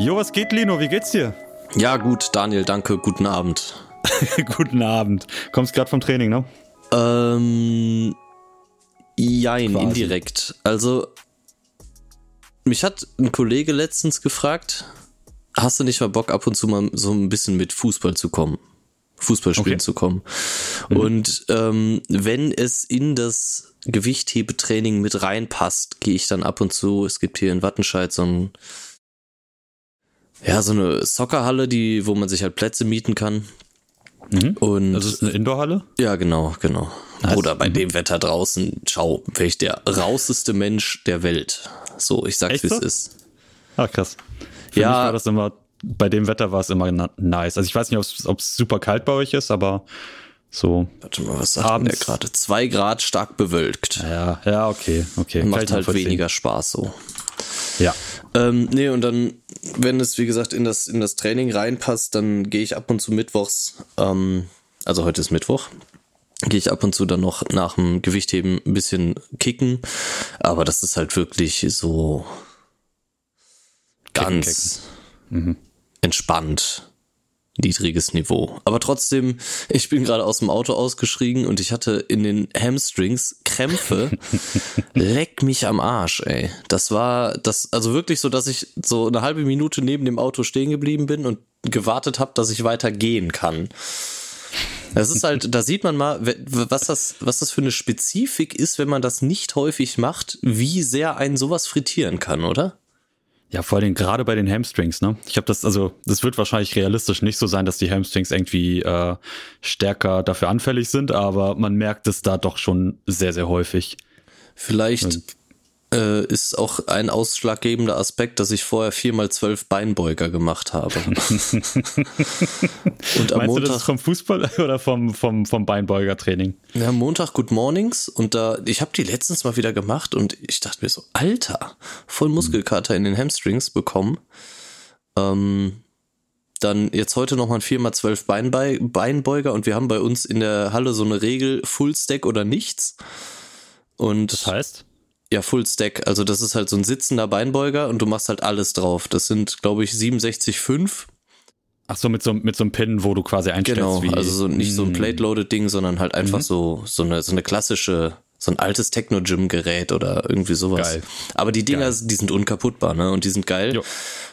Jo, was geht, Lino? Wie geht's dir? Ja, gut, Daniel, danke. Guten Abend. Guten Abend. Kommst gerade vom Training, ne? Ähm, jein, Quasi. indirekt. Also, mich hat ein Kollege letztens gefragt, hast du nicht mal Bock, ab und zu mal so ein bisschen mit Fußball zu kommen? Fußball spielen okay. zu kommen. Mhm. Und ähm, wenn es in das Gewichthebetraining mit reinpasst, gehe ich dann ab und zu, es gibt hier in Wattenscheid so ein ja, so eine Soccerhalle, die, wo man sich halt Plätze mieten kann. Mhm. Und das ist eine Indoorhalle? Ja, genau, genau. Nice. Oder bei mhm. dem Wetter draußen, schau, wäre ich der rauseste Mensch der Welt. So, ich sag's, wie es ist. Ah, krass. Für ja. mich war das immer, bei dem Wetter war es immer nice. Also ich weiß nicht, ob es super kalt bei euch ist, aber so. Warte mal, was sagt abends. der gerade? Zwei Grad stark bewölkt. Ja, ja, okay, okay. Macht halt weniger Spaß so. Ja. Ähm, nee, und dann, wenn es, wie gesagt, in das, in das Training reinpasst, dann gehe ich ab und zu mittwochs, ähm, also heute ist Mittwoch, gehe ich ab und zu dann noch nach dem Gewichtheben ein bisschen kicken. Aber das ist halt wirklich so ganz kicken, kicken. Mhm. entspannt niedriges Niveau. Aber trotzdem, ich bin gerade aus dem Auto ausgeschrieben und ich hatte in den Hamstrings Krämpfe. Leck mich am Arsch, ey. Das war das, also wirklich so, dass ich so eine halbe Minute neben dem Auto stehen geblieben bin und gewartet habe, dass ich weiter gehen kann. Das ist halt, da sieht man mal, was das, was das für eine Spezifik ist, wenn man das nicht häufig macht, wie sehr einen sowas frittieren kann, oder? Ja, vor allem gerade bei den Hamstrings, ne? Ich habe das, also das wird wahrscheinlich realistisch nicht so sein, dass die Hamstrings irgendwie äh, stärker dafür anfällig sind, aber man merkt es da doch schon sehr, sehr häufig. Vielleicht äh, ist auch ein ausschlaggebender Aspekt, dass ich vorher viermal zwölf Beinbeuger gemacht habe. und am Meinst Montag, du das vom Fußball oder vom, vom, vom Beinbeuger-Training? Ja, Montag Good Mornings und da, ich habe die letztens mal wieder gemacht und ich dachte mir so, Alter, voll Muskelkater in den Hamstrings bekommen. Ähm, dann jetzt heute nochmal ein 4x12 Beinbe Beinbeuger und wir haben bei uns in der Halle so eine Regel, Full Stack oder nichts. Und das heißt? Ja, Full Stack. Also das ist halt so ein sitzender Beinbeuger und du machst halt alles drauf. Das sind, glaube ich, 67,5. Ach so, mit so, mit so einem Pin, wo du quasi einstellst. Genau, wie also so, nicht so ein hm. Plate-Loaded-Ding, sondern halt einfach mhm. so, so eine, so eine klassische, so ein altes Techno-Gym-Gerät oder irgendwie sowas. Geil. Aber die Dinger, geil. die sind unkaputtbar, ne? Und die sind geil. Jo.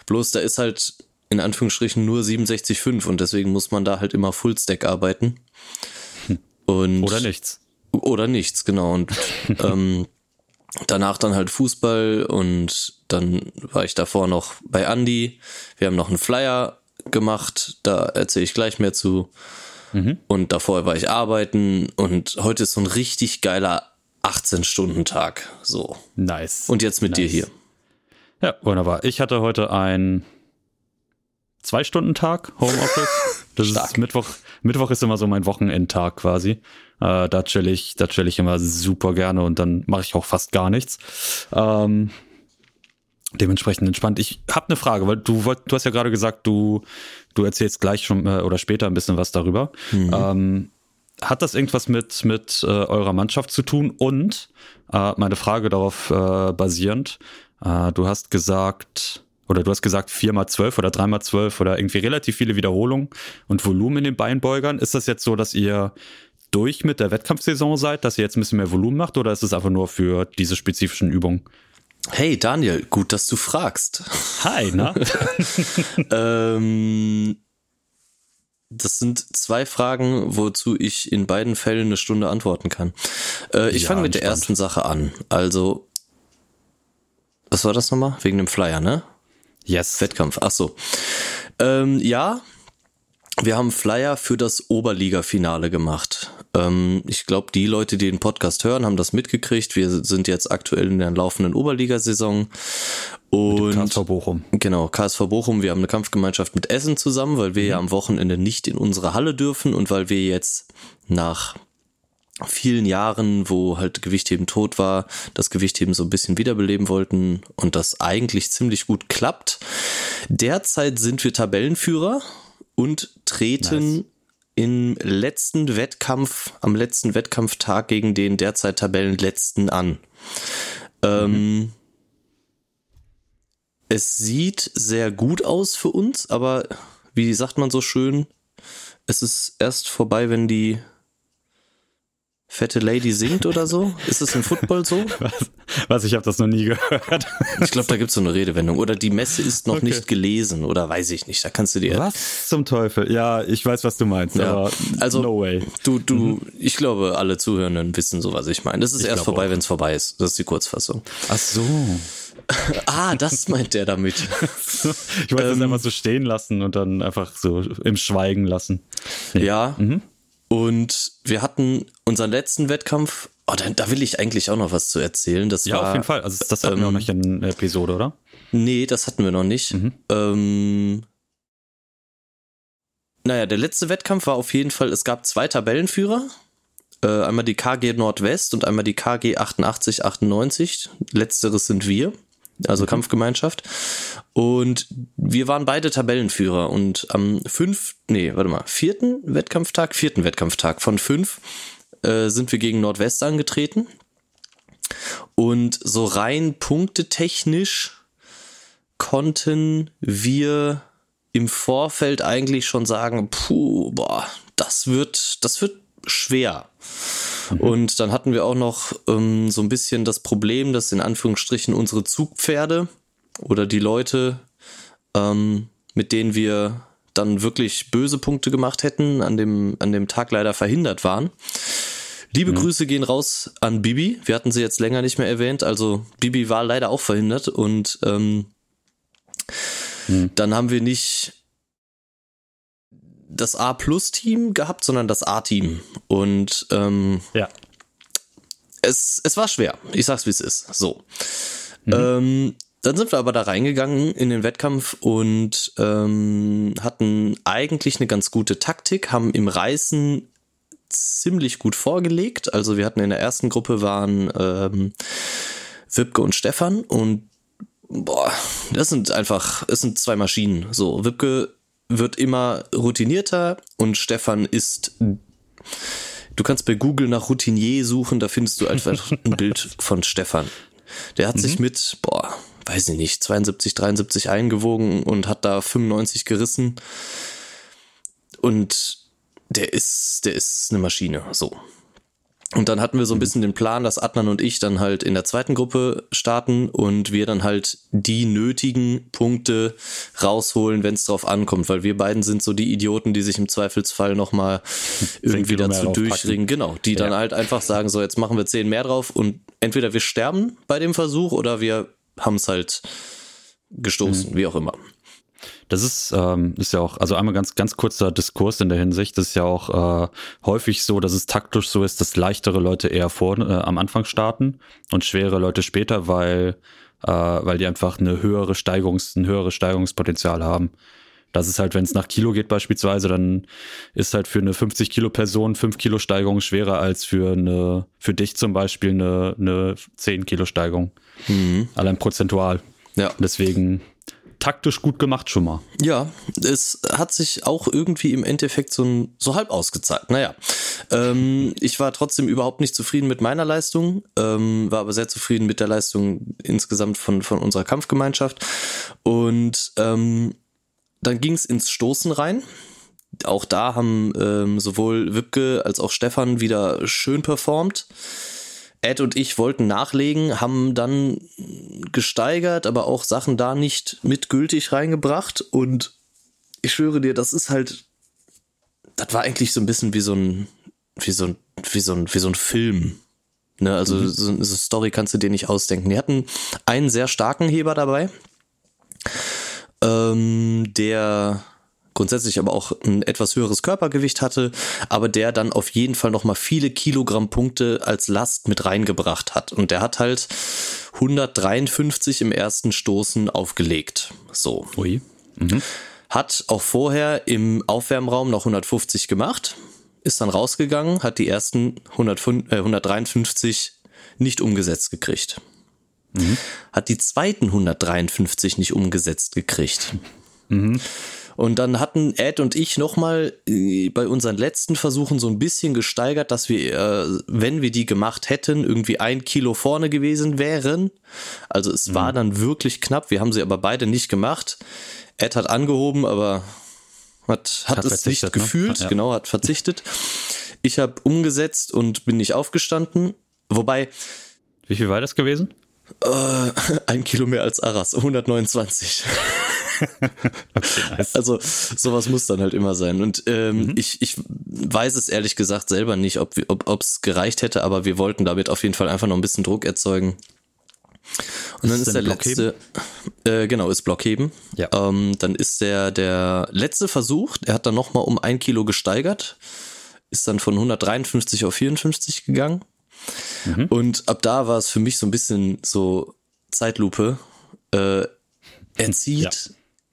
Bloß da ist halt in Anführungsstrichen nur 67,5 und deswegen muss man da halt immer Full Stack arbeiten. Hm. Und oder nichts. Oder nichts, genau. Und ähm, danach dann halt Fußball und dann war ich davor noch bei Andy. Wir haben noch einen Flyer gemacht, da erzähle ich gleich mehr zu. Mhm. Und davor war ich arbeiten und heute ist so ein richtig geiler 18-Stunden-Tag. So. Nice. Und jetzt mit nice. dir hier. Ja, wunderbar. Ich hatte heute ein Zwei-Stunden-Tag, Homeoffice. Das ist Mittwoch. Mittwoch ist immer so mein Wochenendtag quasi. Äh, da chill ich, da chill ich immer super gerne und dann mache ich auch fast gar nichts. Ähm, dementsprechend entspannt. Ich habe eine Frage, weil du wollt, du hast ja gerade gesagt, du du erzählst gleich schon äh, oder später ein bisschen was darüber. Mhm. Ähm, hat das irgendwas mit mit äh, eurer Mannschaft zu tun? Und äh, meine Frage darauf äh, basierend, äh, du hast gesagt oder du hast gesagt vier mal zwölf oder drei mal zwölf oder irgendwie relativ viele Wiederholungen und Volumen in den Beinbeugern. Ist das jetzt so, dass ihr durch mit der Wettkampfsaison seid, dass ihr jetzt ein bisschen mehr Volumen macht oder ist es einfach nur für diese spezifischen Übungen? Hey Daniel, gut, dass du fragst. Hi, na? ähm, das sind zwei Fragen, wozu ich in beiden Fällen eine Stunde antworten kann. Äh, ich ja, fange mit der ersten Sache an. Also, was war das nochmal? Wegen dem Flyer, ne? Yes. Wettkampf, ach so. Ähm, ja, wir haben Flyer für das Oberliga-Finale gemacht. Ähm, ich glaube, die Leute, die den Podcast hören, haben das mitgekriegt. Wir sind jetzt aktuell in der laufenden Oberligasaison. Und KSV Bochum. Genau, KSV Bochum. Wir haben eine Kampfgemeinschaft mit Essen zusammen, weil wir mhm. ja am Wochenende nicht in unsere Halle dürfen und weil wir jetzt nach vielen Jahren, wo halt Gewichtheben tot war, das Gewichtheben so ein bisschen wiederbeleben wollten und das eigentlich ziemlich gut klappt. Derzeit sind wir Tabellenführer und treten nice. im letzten Wettkampf, am letzten Wettkampftag gegen den derzeit Tabellenletzten an. Ähm, mhm. es sieht sehr gut aus für uns, aber wie sagt man so schön, es ist erst vorbei, wenn die fette Lady singt oder so? Ist das im Football so? Was? Was? Ich habe das noch nie gehört. Ich glaube, da gibt es so eine Redewendung. Oder die Messe ist noch okay. nicht gelesen oder weiß ich nicht. Da kannst du dir. Was zum Teufel? Ja, ich weiß, was du meinst. Ja. Aber also, no way. Du, du, mhm. ich glaube, alle Zuhörenden wissen so, was ich meine. Das ist ich erst vorbei, wenn es vorbei ist. Das ist die Kurzfassung. Ach so. ah, das meint der damit. ich wollte ähm, das einfach so stehen lassen und dann einfach so im Schweigen lassen. Nee. Ja. Mhm. Und wir hatten unseren letzten Wettkampf. Oh, da, da, will ich eigentlich auch noch was zu erzählen. Das ja, war, auf jeden Fall. Also das hatten ähm, wir auch noch ähm, in der Episode, oder? Nee, das hatten wir noch nicht. Mhm. Ähm, naja, der letzte Wettkampf war auf jeden Fall, es gab zwei Tabellenführer. Äh, einmal die KG Nordwest und einmal die KG 8898. Letzteres sind wir also mhm. Kampfgemeinschaft. Und wir waren beide Tabellenführer und am fünf, nee, warte mal, vierten Wettkampftag, vierten Wettkampftag von fünf äh, sind wir gegen Nordwest angetreten. Und so rein punktetechnisch konnten wir im Vorfeld eigentlich schon sagen, puh, boah, das wird, das wird schwer. Mhm. Und dann hatten wir auch noch ähm, so ein bisschen das Problem, dass in Anführungsstrichen unsere Zugpferde oder die Leute, ähm, mit denen wir dann wirklich böse Punkte gemacht hätten, an dem, an dem Tag leider verhindert waren. Liebe mhm. Grüße gehen raus an Bibi. Wir hatten sie jetzt länger nicht mehr erwähnt. Also Bibi war leider auch verhindert und ähm, mhm. dann haben wir nicht das A-Plus-Team gehabt, sondern das A-Team. Und ähm, ja. es, es war schwer. Ich sag's, wie es ist. So. Mhm. Ähm, dann sind wir aber da reingegangen in den Wettkampf und ähm, hatten eigentlich eine ganz gute Taktik, haben im Reißen ziemlich gut vorgelegt. Also wir hatten in der ersten Gruppe waren ähm, Wipke und Stefan und boah, das sind einfach, es sind zwei Maschinen. So, Wipke wird immer routinierter und Stefan ist. Du kannst bei Google nach Routinier suchen, da findest du einfach ein Bild von Stefan. Der hat mhm. sich mit, boah, weiß ich nicht, 72, 73 eingewogen und hat da 95 gerissen. Und der ist, der ist eine Maschine, so. Und dann hatten wir so ein mhm. bisschen den Plan, dass Adnan und ich dann halt in der zweiten Gruppe starten und wir dann halt die nötigen Punkte rausholen, wenn es drauf ankommt, weil wir beiden sind so die Idioten, die sich im Zweifelsfall nochmal irgendwie dazu durchringen. Genau, die ja. dann halt einfach sagen, so jetzt machen wir zehn mehr drauf und entweder wir sterben bei dem Versuch oder wir haben es halt gestoßen, mhm. wie auch immer. Das ist, ähm, ist ja auch, also einmal ganz, ganz kurzer Diskurs in der Hinsicht. Das ist ja auch äh, häufig so, dass es taktisch so ist, dass leichtere Leute eher vor, äh, am Anfang starten und schwere Leute später, weil, äh, weil die einfach eine höhere Steigungs, ein höheres Steigerungspotenzial haben. Das ist halt, wenn es nach Kilo geht beispielsweise, dann ist halt für eine 50 Kilo Person 5 Kilo Steigerung schwerer als für eine, für dich zum Beispiel eine, eine 10 Kilo Steigerung. Mhm. Allein prozentual. Ja. Deswegen taktisch gut gemacht schon mal. Ja, es hat sich auch irgendwie im Endeffekt so, so halb ausgezahlt. Naja, ähm, ich war trotzdem überhaupt nicht zufrieden mit meiner Leistung, ähm, war aber sehr zufrieden mit der Leistung insgesamt von, von unserer Kampfgemeinschaft. Und ähm, dann ging es ins Stoßen rein. Auch da haben ähm, sowohl Wipke als auch Stefan wieder schön performt. Ed und ich wollten nachlegen, haben dann gesteigert, aber auch Sachen da nicht mitgültig reingebracht. Und ich schwöre dir, das ist halt, das war eigentlich so ein bisschen wie so ein, wie so ein, wie so ein, wie so ein Film. Ne, also mhm. so eine Story kannst du dir nicht ausdenken. Die hatten einen sehr starken Heber dabei, ähm, der grundsätzlich aber auch ein etwas höheres Körpergewicht hatte, aber der dann auf jeden Fall nochmal viele Kilogramm Punkte als Last mit reingebracht hat. Und der hat halt 153 im ersten Stoßen aufgelegt. So. Ui. Mhm. Hat auch vorher im Aufwärmraum noch 150 gemacht, ist dann rausgegangen, hat die ersten 105, äh, 153 nicht umgesetzt gekriegt. Mhm. Hat die zweiten 153 nicht umgesetzt gekriegt. Mhm. Und dann hatten Ed und ich nochmal äh, bei unseren letzten Versuchen so ein bisschen gesteigert, dass wir, äh, wenn wir die gemacht hätten, irgendwie ein Kilo vorne gewesen wären. Also es mhm. war dann wirklich knapp. Wir haben sie aber beide nicht gemacht. Ed hat angehoben, aber hat, hat, hat es nicht ne? gefühlt, ja. genau, hat verzichtet. Ich habe umgesetzt und bin nicht aufgestanden. Wobei. Wie viel war das gewesen? Äh, ein Kilo mehr als Arras, 129. okay, nice. Also sowas muss dann halt immer sein. Und ähm, mhm. ich, ich weiß es ehrlich gesagt selber nicht, ob es ob, gereicht hätte, aber wir wollten damit auf jeden Fall einfach noch ein bisschen Druck erzeugen. Und dann ist, ist der letzte, äh, genau, ist Blockheben. Ja. Ähm, dann ist der, der letzte Versuch, er hat dann nochmal um ein Kilo gesteigert, ist dann von 153 auf 54 gegangen. Mhm. Und ab da war es für mich so ein bisschen so Zeitlupe. Äh, er zieht, ja.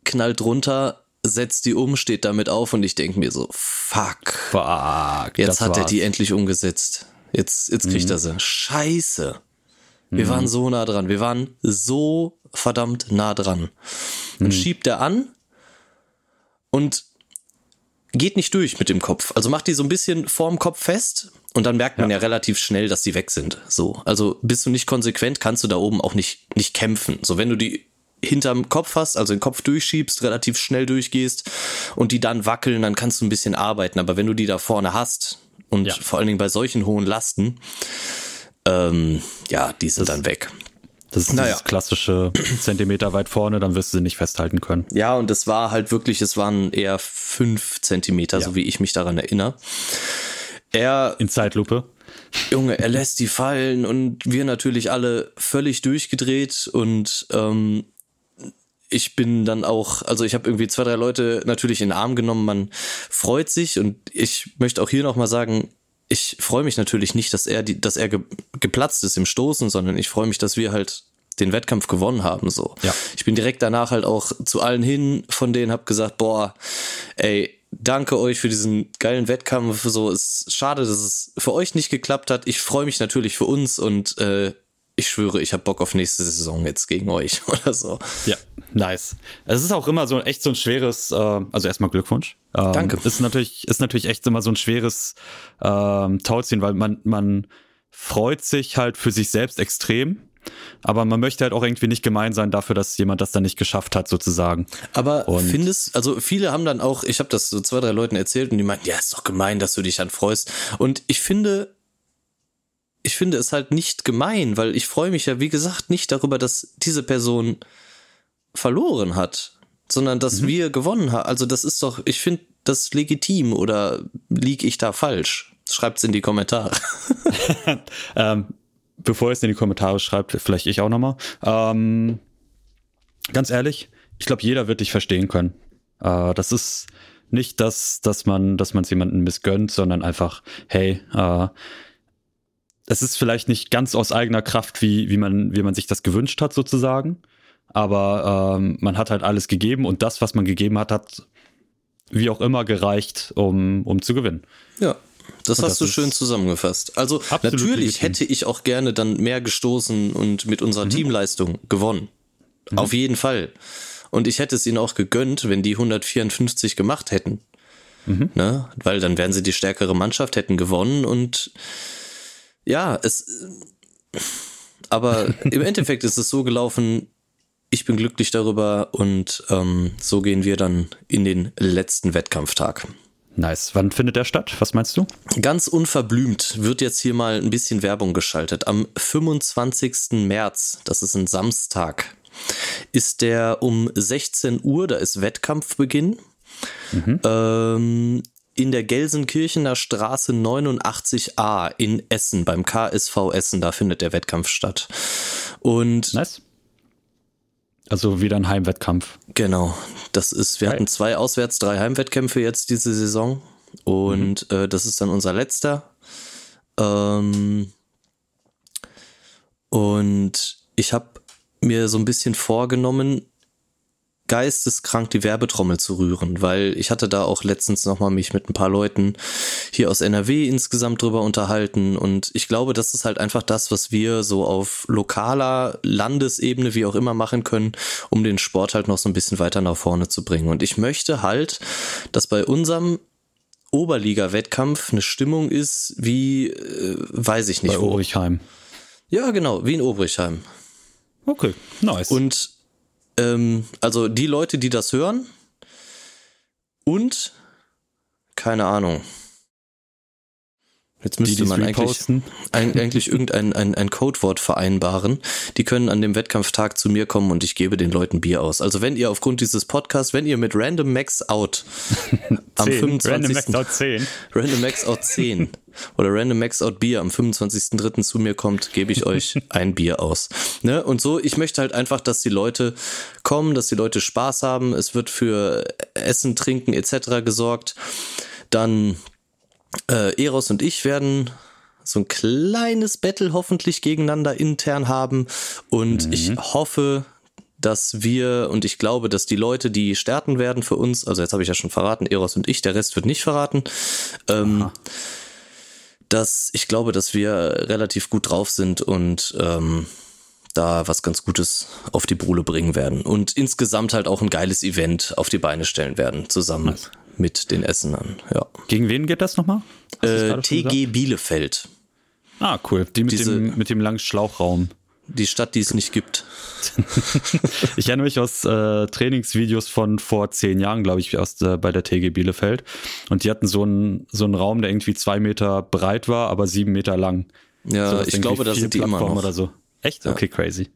Knallt runter, setzt die um, steht damit auf und ich denke mir so, fuck. Fuck. Jetzt hat war's. er die endlich umgesetzt. Jetzt, jetzt kriegt mhm. er sie. Scheiße. Wir mhm. waren so nah dran. Wir waren so verdammt nah dran. Dann mhm. schiebt er an und geht nicht durch mit dem Kopf. Also macht die so ein bisschen vorm Kopf fest und dann merkt man ja. ja relativ schnell, dass die weg sind. So. Also bist du nicht konsequent, kannst du da oben auch nicht, nicht kämpfen. So, wenn du die hinterm Kopf hast, also den Kopf durchschiebst, relativ schnell durchgehst und die dann wackeln, dann kannst du ein bisschen arbeiten. Aber wenn du die da vorne hast und ja. vor allen Dingen bei solchen hohen Lasten, ähm, ja, die sind das, dann weg. Das ist naja. das klassische Zentimeter weit vorne, dann wirst du sie nicht festhalten können. Ja, und es war halt wirklich, es waren eher fünf Zentimeter, ja. so wie ich mich daran erinnere. Er. In Zeitlupe. Junge, er lässt die fallen und wir natürlich alle völlig durchgedreht und ähm, ich bin dann auch, also ich habe irgendwie zwei, drei Leute natürlich in den Arm genommen, man freut sich und ich möchte auch hier nochmal sagen, ich freue mich natürlich nicht, dass er, die, dass er ge, geplatzt ist im Stoßen, sondern ich freue mich, dass wir halt den Wettkampf gewonnen haben. So, ja. ich bin direkt danach halt auch zu allen hin von denen, habe gesagt, boah, ey, danke euch für diesen geilen Wettkampf. So, es ist schade, dass es für euch nicht geklappt hat. Ich freue mich natürlich für uns und äh, ich schwöre, ich habe Bock auf nächste Saison jetzt gegen euch oder so. Ja, nice. Es ist auch immer so echt so ein schweres, äh, also erstmal Glückwunsch. Ähm, Danke. Ist natürlich, ist natürlich echt immer so ein schweres ähm, Tauziehen, weil man, man freut sich halt für sich selbst extrem. Aber man möchte halt auch irgendwie nicht gemein sein dafür, dass jemand das dann nicht geschafft hat, sozusagen. Aber und findest, also viele haben dann auch, ich habe das so zwei, drei Leuten erzählt und die meinten, ja, ist doch gemein, dass du dich dann freust. Und ich finde, ich finde es halt nicht gemein, weil ich freue mich ja, wie gesagt, nicht darüber, dass diese Person verloren hat, sondern dass mhm. wir gewonnen haben. Also das ist doch, ich finde das legitim oder liege ich da falsch? Schreibt's in die Kommentare. ähm, bevor ihr es in die Kommentare schreibt, vielleicht ich auch nochmal. Ähm, ganz ehrlich, ich glaube, jeder wird dich verstehen können. Äh, das ist nicht das, dass man, dass man es jemandem missgönnt, sondern einfach, hey, äh, es ist vielleicht nicht ganz aus eigener Kraft, wie, wie, man, wie man sich das gewünscht hat, sozusagen. Aber ähm, man hat halt alles gegeben und das, was man gegeben hat, hat wie auch immer gereicht, um, um zu gewinnen. Ja, das und hast das du schön zusammengefasst. Also natürlich legitim. hätte ich auch gerne dann mehr gestoßen und mit unserer mhm. Teamleistung gewonnen. Mhm. Auf jeden Fall. Und ich hätte es ihnen auch gegönnt, wenn die 154 gemacht hätten. Mhm. Ne? Weil dann wären sie die stärkere Mannschaft, hätten gewonnen und ja, es. Aber im Endeffekt ist es so gelaufen, ich bin glücklich darüber und ähm, so gehen wir dann in den letzten Wettkampftag. Nice. Wann findet der statt? Was meinst du? Ganz unverblümt wird jetzt hier mal ein bisschen Werbung geschaltet. Am 25. März, das ist ein Samstag, ist der um 16 Uhr, da ist Wettkampfbeginn. Mhm. Ähm, in der Gelsenkirchener Straße 89a in Essen, beim KSV Essen, da findet der Wettkampf statt. Und nice. Also wieder ein Heimwettkampf. Genau. Das ist, wir Hi. hatten zwei Auswärts, drei Heimwettkämpfe jetzt diese Saison. Und mhm. äh, das ist dann unser letzter. Ähm, und ich habe mir so ein bisschen vorgenommen, geisteskrank die Werbetrommel zu rühren, weil ich hatte da auch letztens nochmal mich mit ein paar Leuten hier aus NRW insgesamt drüber unterhalten und ich glaube, das ist halt einfach das, was wir so auf lokaler Landesebene, wie auch immer machen können, um den Sport halt noch so ein bisschen weiter nach vorne zu bringen. Und ich möchte halt, dass bei unserem Oberliga-Wettkampf eine Stimmung ist wie, äh, weiß ich nicht. Bei Obrichheim. Ja, genau, wie in Obrichheim. Okay, nice. Und ähm, also die Leute, die das hören und keine Ahnung. Jetzt müsste die, man eigentlich, eigentlich irgendein ein, ein Codewort vereinbaren. Die können an dem Wettkampftag zu mir kommen und ich gebe den Leuten Bier aus. Also wenn ihr aufgrund dieses Podcasts, wenn ihr mit Random Max Out am 25. Random Max Out 10. Random Max Out 10 oder Random Max Out Bier am 25.03. zu mir kommt, gebe ich euch ein Bier aus. Ne? Und so, ich möchte halt einfach, dass die Leute kommen, dass die Leute Spaß haben. Es wird für Essen, Trinken etc. gesorgt. Dann äh, Eros und ich werden so ein kleines Battle hoffentlich gegeneinander intern haben. Und mhm. ich hoffe, dass wir und ich glaube, dass die Leute, die starten werden für uns, also jetzt habe ich ja schon verraten, Eros und ich, der Rest wird nicht verraten, ähm, dass ich glaube, dass wir relativ gut drauf sind und ähm, da was ganz Gutes auf die Brule bringen werden und insgesamt halt auch ein geiles Event auf die Beine stellen werden, zusammen. Nice mit den Essenern. Ja. Gegen wen geht das nochmal? Äh, TG Bielefeld. Ah, cool. Die mit, Diese, dem, mit dem langen Schlauchraum. Die Stadt, die es nicht gibt. ich erinnere mich aus äh, Trainingsvideos von vor zehn Jahren, glaube ich, aus äh, bei der TG Bielefeld. Und die hatten so einen so einen Raum, der irgendwie zwei Meter breit war, aber sieben Meter lang. Ja, so, ich glaube, da sind die immer noch. Oder so. Echt? Ja. Okay, crazy.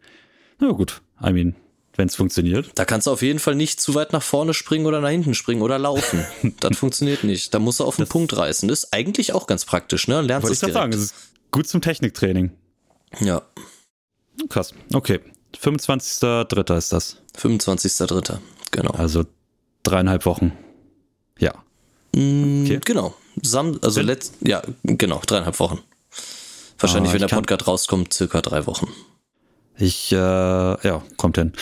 Na gut. I mean, wenn es funktioniert. Da kannst du auf jeden Fall nicht zu weit nach vorne springen oder nach hinten springen oder laufen. das funktioniert nicht. Da musst du auf den das Punkt reißen. Das ist eigentlich auch ganz praktisch, ne? Lernst es direkt. sagen, es ist gut zum Techniktraining. Ja. Krass. Okay. 25.3. ist das. 25.3. Genau. Also dreieinhalb Wochen. Ja. Mm, okay. Genau. Sam also letzt, ja, genau, dreieinhalb Wochen. Wahrscheinlich, ah, wenn der Podcast rauskommt, circa drei Wochen. Ich, äh, ja, kommt hin.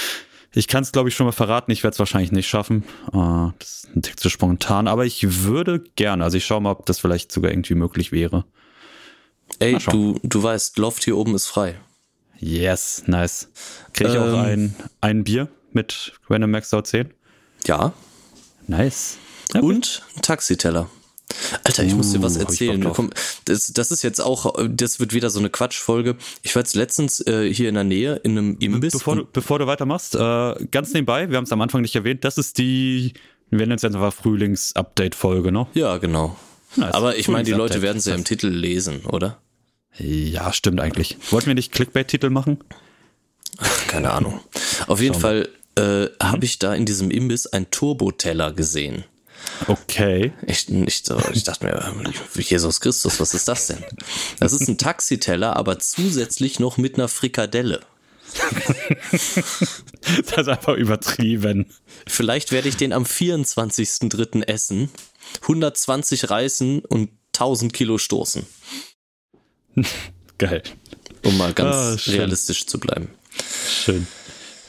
Ich kann es, glaube ich, schon mal verraten. Ich werde es wahrscheinlich nicht schaffen. Uh, das ist ein Tick zu spontan, aber ich würde gerne. Also ich schaue mal, ob das vielleicht sogar irgendwie möglich wäre. Ey, du, du weißt, Loft hier oben ist frei. Yes, nice. Kriege ich ähm, auch ein, ein Bier mit Random Max Out 10? Ja. Nice. Ja, Und ein Taxiteller. Alter, ich muss dir was uh, erzählen. Komm, das, das ist jetzt auch, das wird wieder so eine Quatschfolge. Ich war jetzt letztens äh, hier in der Nähe in einem Imbiss. Bevor du, bevor du weitermachst, äh, ganz nebenbei, wir haben es am Anfang nicht erwähnt, das ist die, wir nennen es jetzt einfach Frühlings-Update-Folge, ne? Ja, genau. Nice. Aber ich meine, die Leute werden sie ja im Titel lesen, oder? Ja, stimmt eigentlich. Wollten wir nicht Clickbait-Titel machen? Keine Ahnung. Auf jeden Fall äh, habe ich da in diesem Imbiss einen Turboteller gesehen. Okay. Ich, ich, ich dachte mir, Jesus Christus, was ist das denn? Das ist ein Taxiteller, aber zusätzlich noch mit einer Frikadelle. das ist einfach übertrieben. Vielleicht werde ich den am 24.03. essen, 120 reißen und 1000 Kilo stoßen. Geil. Um mal ganz ah, realistisch zu bleiben. Schön.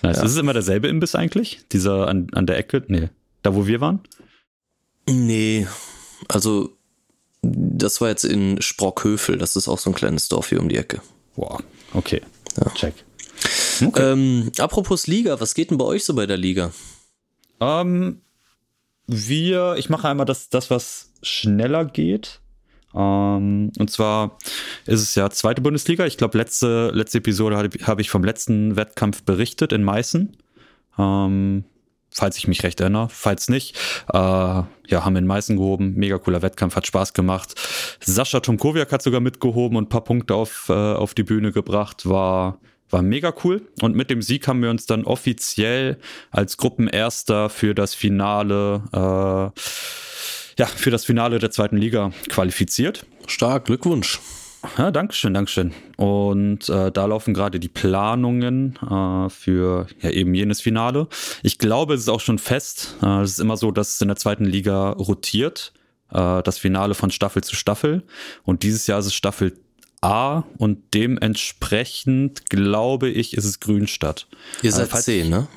Nice. Ja. Ist es immer derselbe Imbiss eigentlich? Dieser an, an der Ecke? Nee. Da, wo wir waren? Nee, also das war jetzt in Sprockhövel, das ist auch so ein kleines Dorf hier um die Ecke. Wow, okay. Ja. Check. Okay. Ähm, apropos Liga, was geht denn bei euch so bei der Liga? Ähm, wir, ich mache einmal das, das was schneller geht. Ähm, und zwar ist es ja zweite Bundesliga. Ich glaube, letzte, letzte Episode habe hab ich vom letzten Wettkampf berichtet in Meißen. Ähm, falls ich mich recht erinnere. Falls nicht, äh, ja, haben in Meißen gehoben. Mega cooler Wettkampf, hat Spaß gemacht. Sascha Tomkowiak hat sogar mitgehoben und ein paar Punkte auf, äh, auf die Bühne gebracht. War, war mega cool. Und mit dem Sieg haben wir uns dann offiziell als Gruppenerster für das Finale, äh, ja, für das Finale der zweiten Liga qualifiziert. Stark, Glückwunsch. Ja, Dankeschön, Dankeschön. Und äh, da laufen gerade die Planungen äh, für ja, eben jenes Finale. Ich glaube, es ist auch schon fest. Äh, es ist immer so, dass es in der zweiten Liga rotiert. Äh, das Finale von Staffel zu Staffel. Und dieses Jahr ist es Staffel A und dementsprechend glaube ich, ist es Grünstadt. Ihr seid äh, 10, ne?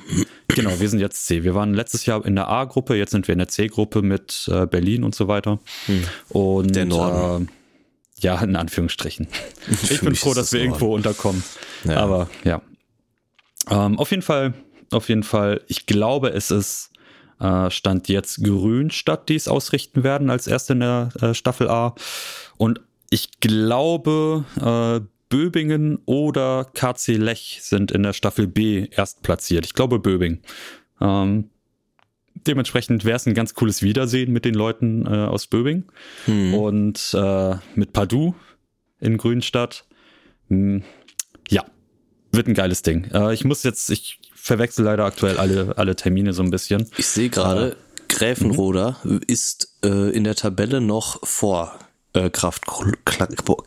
Genau, wir sind jetzt C. Wir waren letztes Jahr in der A-Gruppe, jetzt sind wir in der C-Gruppe mit äh, Berlin und so weiter. Hm. Und der Norden. Ja, in Anführungsstrichen. ich bin froh, dass wir Norden. irgendwo unterkommen. Ja. Aber ja. Ähm, auf jeden Fall, auf jeden Fall, ich glaube, es ist äh, Stand jetzt Grünstadt, die es ausrichten werden als erste in der äh, Staffel A. Und ich glaube, äh, Böbingen oder KC Lech sind in der Staffel B erst platziert. Ich glaube Böbing. Ähm, dementsprechend wäre es ein ganz cooles Wiedersehen mit den Leuten äh, aus Böbing hm. und äh, mit Padu in Grünstadt. Hm, ja, wird ein geiles Ding. Äh, ich muss jetzt, ich verwechsel leider aktuell alle, alle Termine so ein bisschen. Ich sehe gerade, äh, Gräfenroder mhm. ist äh, in der Tabelle noch vor äh, Kraftclub,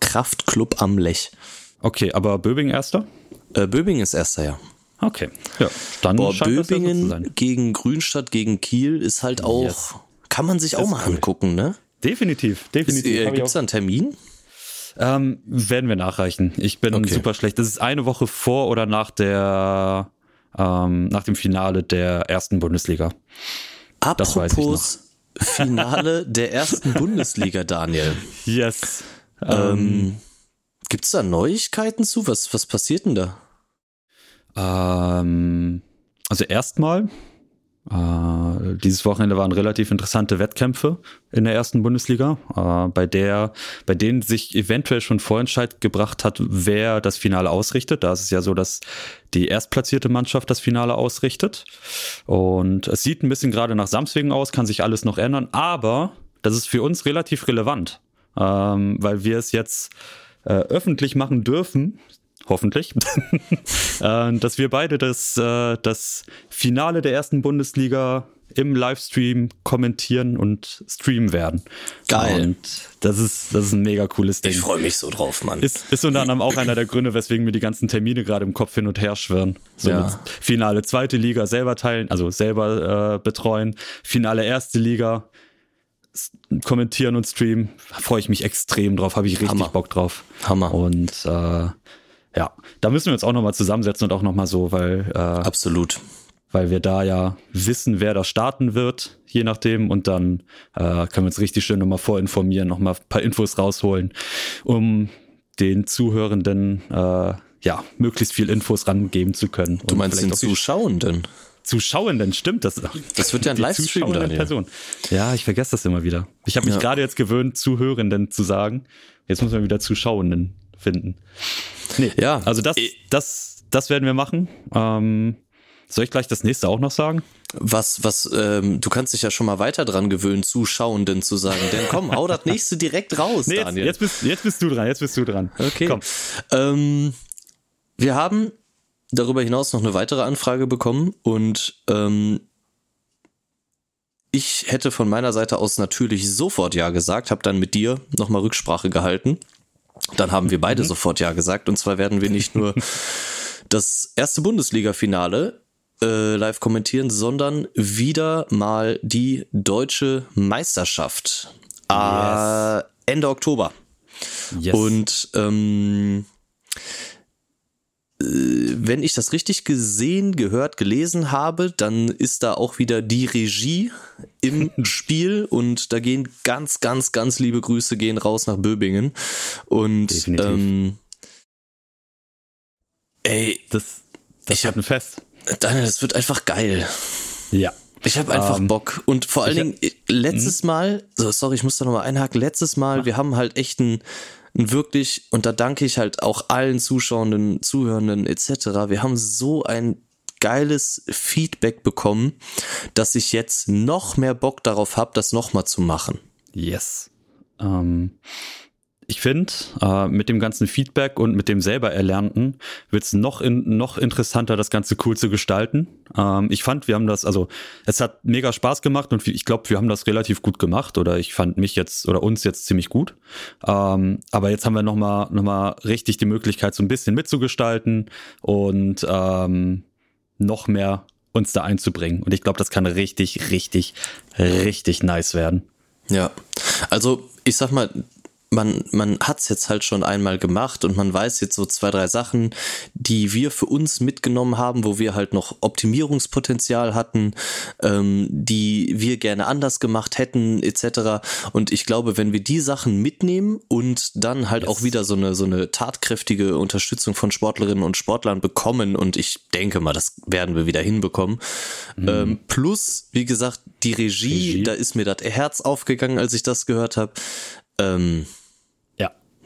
Kraftclub am Lech. Okay, aber Böbing erster? Äh, Böbing ist erster, ja. Okay, ja. Dann Boah, Böbingen gegen Grünstadt gegen Kiel ist halt auch, yes. kann man sich das auch mal cool. angucken, ne? Definitiv, definitiv. Äh, Gibt es da einen Termin? Ähm, werden wir nachreichen. Ich bin okay. super schlecht. Das ist eine Woche vor oder nach der ähm, nach dem Finale der ersten Bundesliga. Apropos Finale der ersten Bundesliga, Daniel. Yes. Ähm, ähm, Gibt es da Neuigkeiten zu? Was, was passiert denn da? Ähm, also erstmal äh, dieses Wochenende waren relativ interessante Wettkämpfe in der ersten Bundesliga, äh, bei der, bei denen sich eventuell schon Vorentscheid gebracht hat, wer das Finale ausrichtet. Da ist es ja so, dass die erstplatzierte Mannschaft das Finale ausrichtet. Und es sieht ein bisschen gerade nach Samswegen aus, kann sich alles noch ändern, aber das ist für uns relativ relevant, ähm, weil wir es jetzt äh, öffentlich machen dürfen, hoffentlich, äh, dass wir beide das, äh, das Finale der ersten Bundesliga im Livestream kommentieren und streamen werden. Geil. Und das ist, das ist ein mega cooles Ding. Ich freue mich so drauf, Mann. Ist, ist unter anderem auch einer der Gründe, weswegen mir die ganzen Termine gerade im Kopf hin und her schwirren. So ja. Finale zweite Liga selber teilen, also selber äh, betreuen, Finale erste Liga kommentieren und streamen. Freue ich mich extrem drauf, habe ich richtig Hammer. Bock drauf. Hammer. Und äh, ja, da müssen wir uns auch nochmal zusammensetzen und auch nochmal so, weil. Äh, Absolut. Weil wir da ja wissen, wer da starten wird, je nachdem. Und dann äh, können wir uns richtig schön nochmal vorinformieren, nochmal ein paar Infos rausholen, um den Zuhörenden äh, ja möglichst viel Infos rangeben zu können. Du meinst den Zuschauenden? Zuschauenden, stimmt das? Das wird ja ein Livestream, Daniel. Person. Ja, ich vergesse das immer wieder. Ich habe mich ja. gerade jetzt gewöhnt, Zuhörenden zu sagen. Jetzt muss man wieder Zuschauenden finden. Nee, ja. Also das, das, das werden wir machen. Ähm, soll ich gleich das nächste auch noch sagen? Was, was, ähm, du kannst dich ja schon mal weiter dran gewöhnen, Zuschauenden zu sagen. Denn komm, hau das nächste direkt raus, nee, Daniel. Jetzt, bist, jetzt bist du dran, jetzt bist du dran. Okay. Komm. Ähm, wir haben darüber hinaus noch eine weitere Anfrage bekommen und ähm, ich hätte von meiner Seite aus natürlich sofort Ja gesagt, habe dann mit dir nochmal Rücksprache gehalten dann haben wir beide mhm. sofort Ja gesagt. Und zwar werden wir nicht nur das erste Bundesliga-Finale äh, live kommentieren, sondern wieder mal die deutsche Meisterschaft. Äh, yes. Äh, Ende Oktober. Yes. Und ähm, äh, wenn ich das richtig gesehen, gehört, gelesen habe, dann ist da auch wieder die Regie im Spiel und da gehen ganz, ganz, ganz liebe Grüße gehen raus nach Böbingen. Und ähm, ey, das, das ich hab ein Fest. Daniel, das wird einfach geil. Ja. Ich habe einfach um, ähm, Bock. Und vor allen Dingen, letztes hm? Mal, so, sorry, ich muss da nochmal einhaken, letztes Mal, wir haben halt echt ein wirklich, und da danke ich halt auch allen Zuschauenden, Zuhörenden etc., wir haben so ein geiles Feedback bekommen, dass ich jetzt noch mehr Bock darauf habe, das nochmal zu machen. Yes. Ähm, ich finde, äh, mit dem ganzen Feedback und mit dem selber Erlernten wird es noch, in, noch interessanter, das Ganze cool zu gestalten. Ähm, ich fand, wir haben das, also es hat mega Spaß gemacht und ich glaube, wir haben das relativ gut gemacht oder ich fand mich jetzt oder uns jetzt ziemlich gut. Ähm, aber jetzt haben wir nochmal noch mal richtig die Möglichkeit, so ein bisschen mitzugestalten und ähm, noch mehr uns da einzubringen. Und ich glaube, das kann richtig, richtig, richtig nice werden. Ja, also ich sag mal, man, man hat's jetzt halt schon einmal gemacht und man weiß jetzt so zwei, drei Sachen, die wir für uns mitgenommen haben, wo wir halt noch Optimierungspotenzial hatten, ähm, die wir gerne anders gemacht hätten, etc. Und ich glaube, wenn wir die Sachen mitnehmen und dann halt yes. auch wieder so eine, so eine tatkräftige Unterstützung von Sportlerinnen und Sportlern bekommen, und ich denke mal, das werden wir wieder hinbekommen. Mhm. Ähm, plus, wie gesagt, die Regie, Regie, da ist mir das Herz aufgegangen, als ich das gehört habe. Ähm,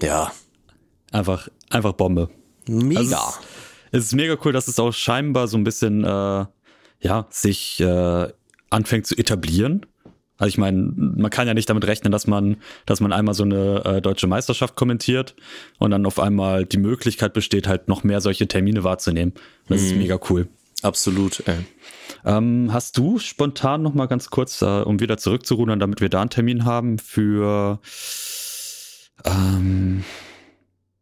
ja. Einfach, einfach Bombe. Mega. Also es, es, ist mega cool, dass es auch scheinbar so ein bisschen, äh, ja, sich äh, anfängt zu etablieren. Also ich meine, man kann ja nicht damit rechnen, dass man, dass man einmal so eine äh, deutsche Meisterschaft kommentiert und dann auf einmal die Möglichkeit besteht, halt noch mehr solche Termine wahrzunehmen. Das mhm. ist mega cool. Absolut. Ey. Ähm, hast du spontan noch mal ganz kurz, äh, um wieder zurückzurudern, damit wir da einen Termin haben für ähm,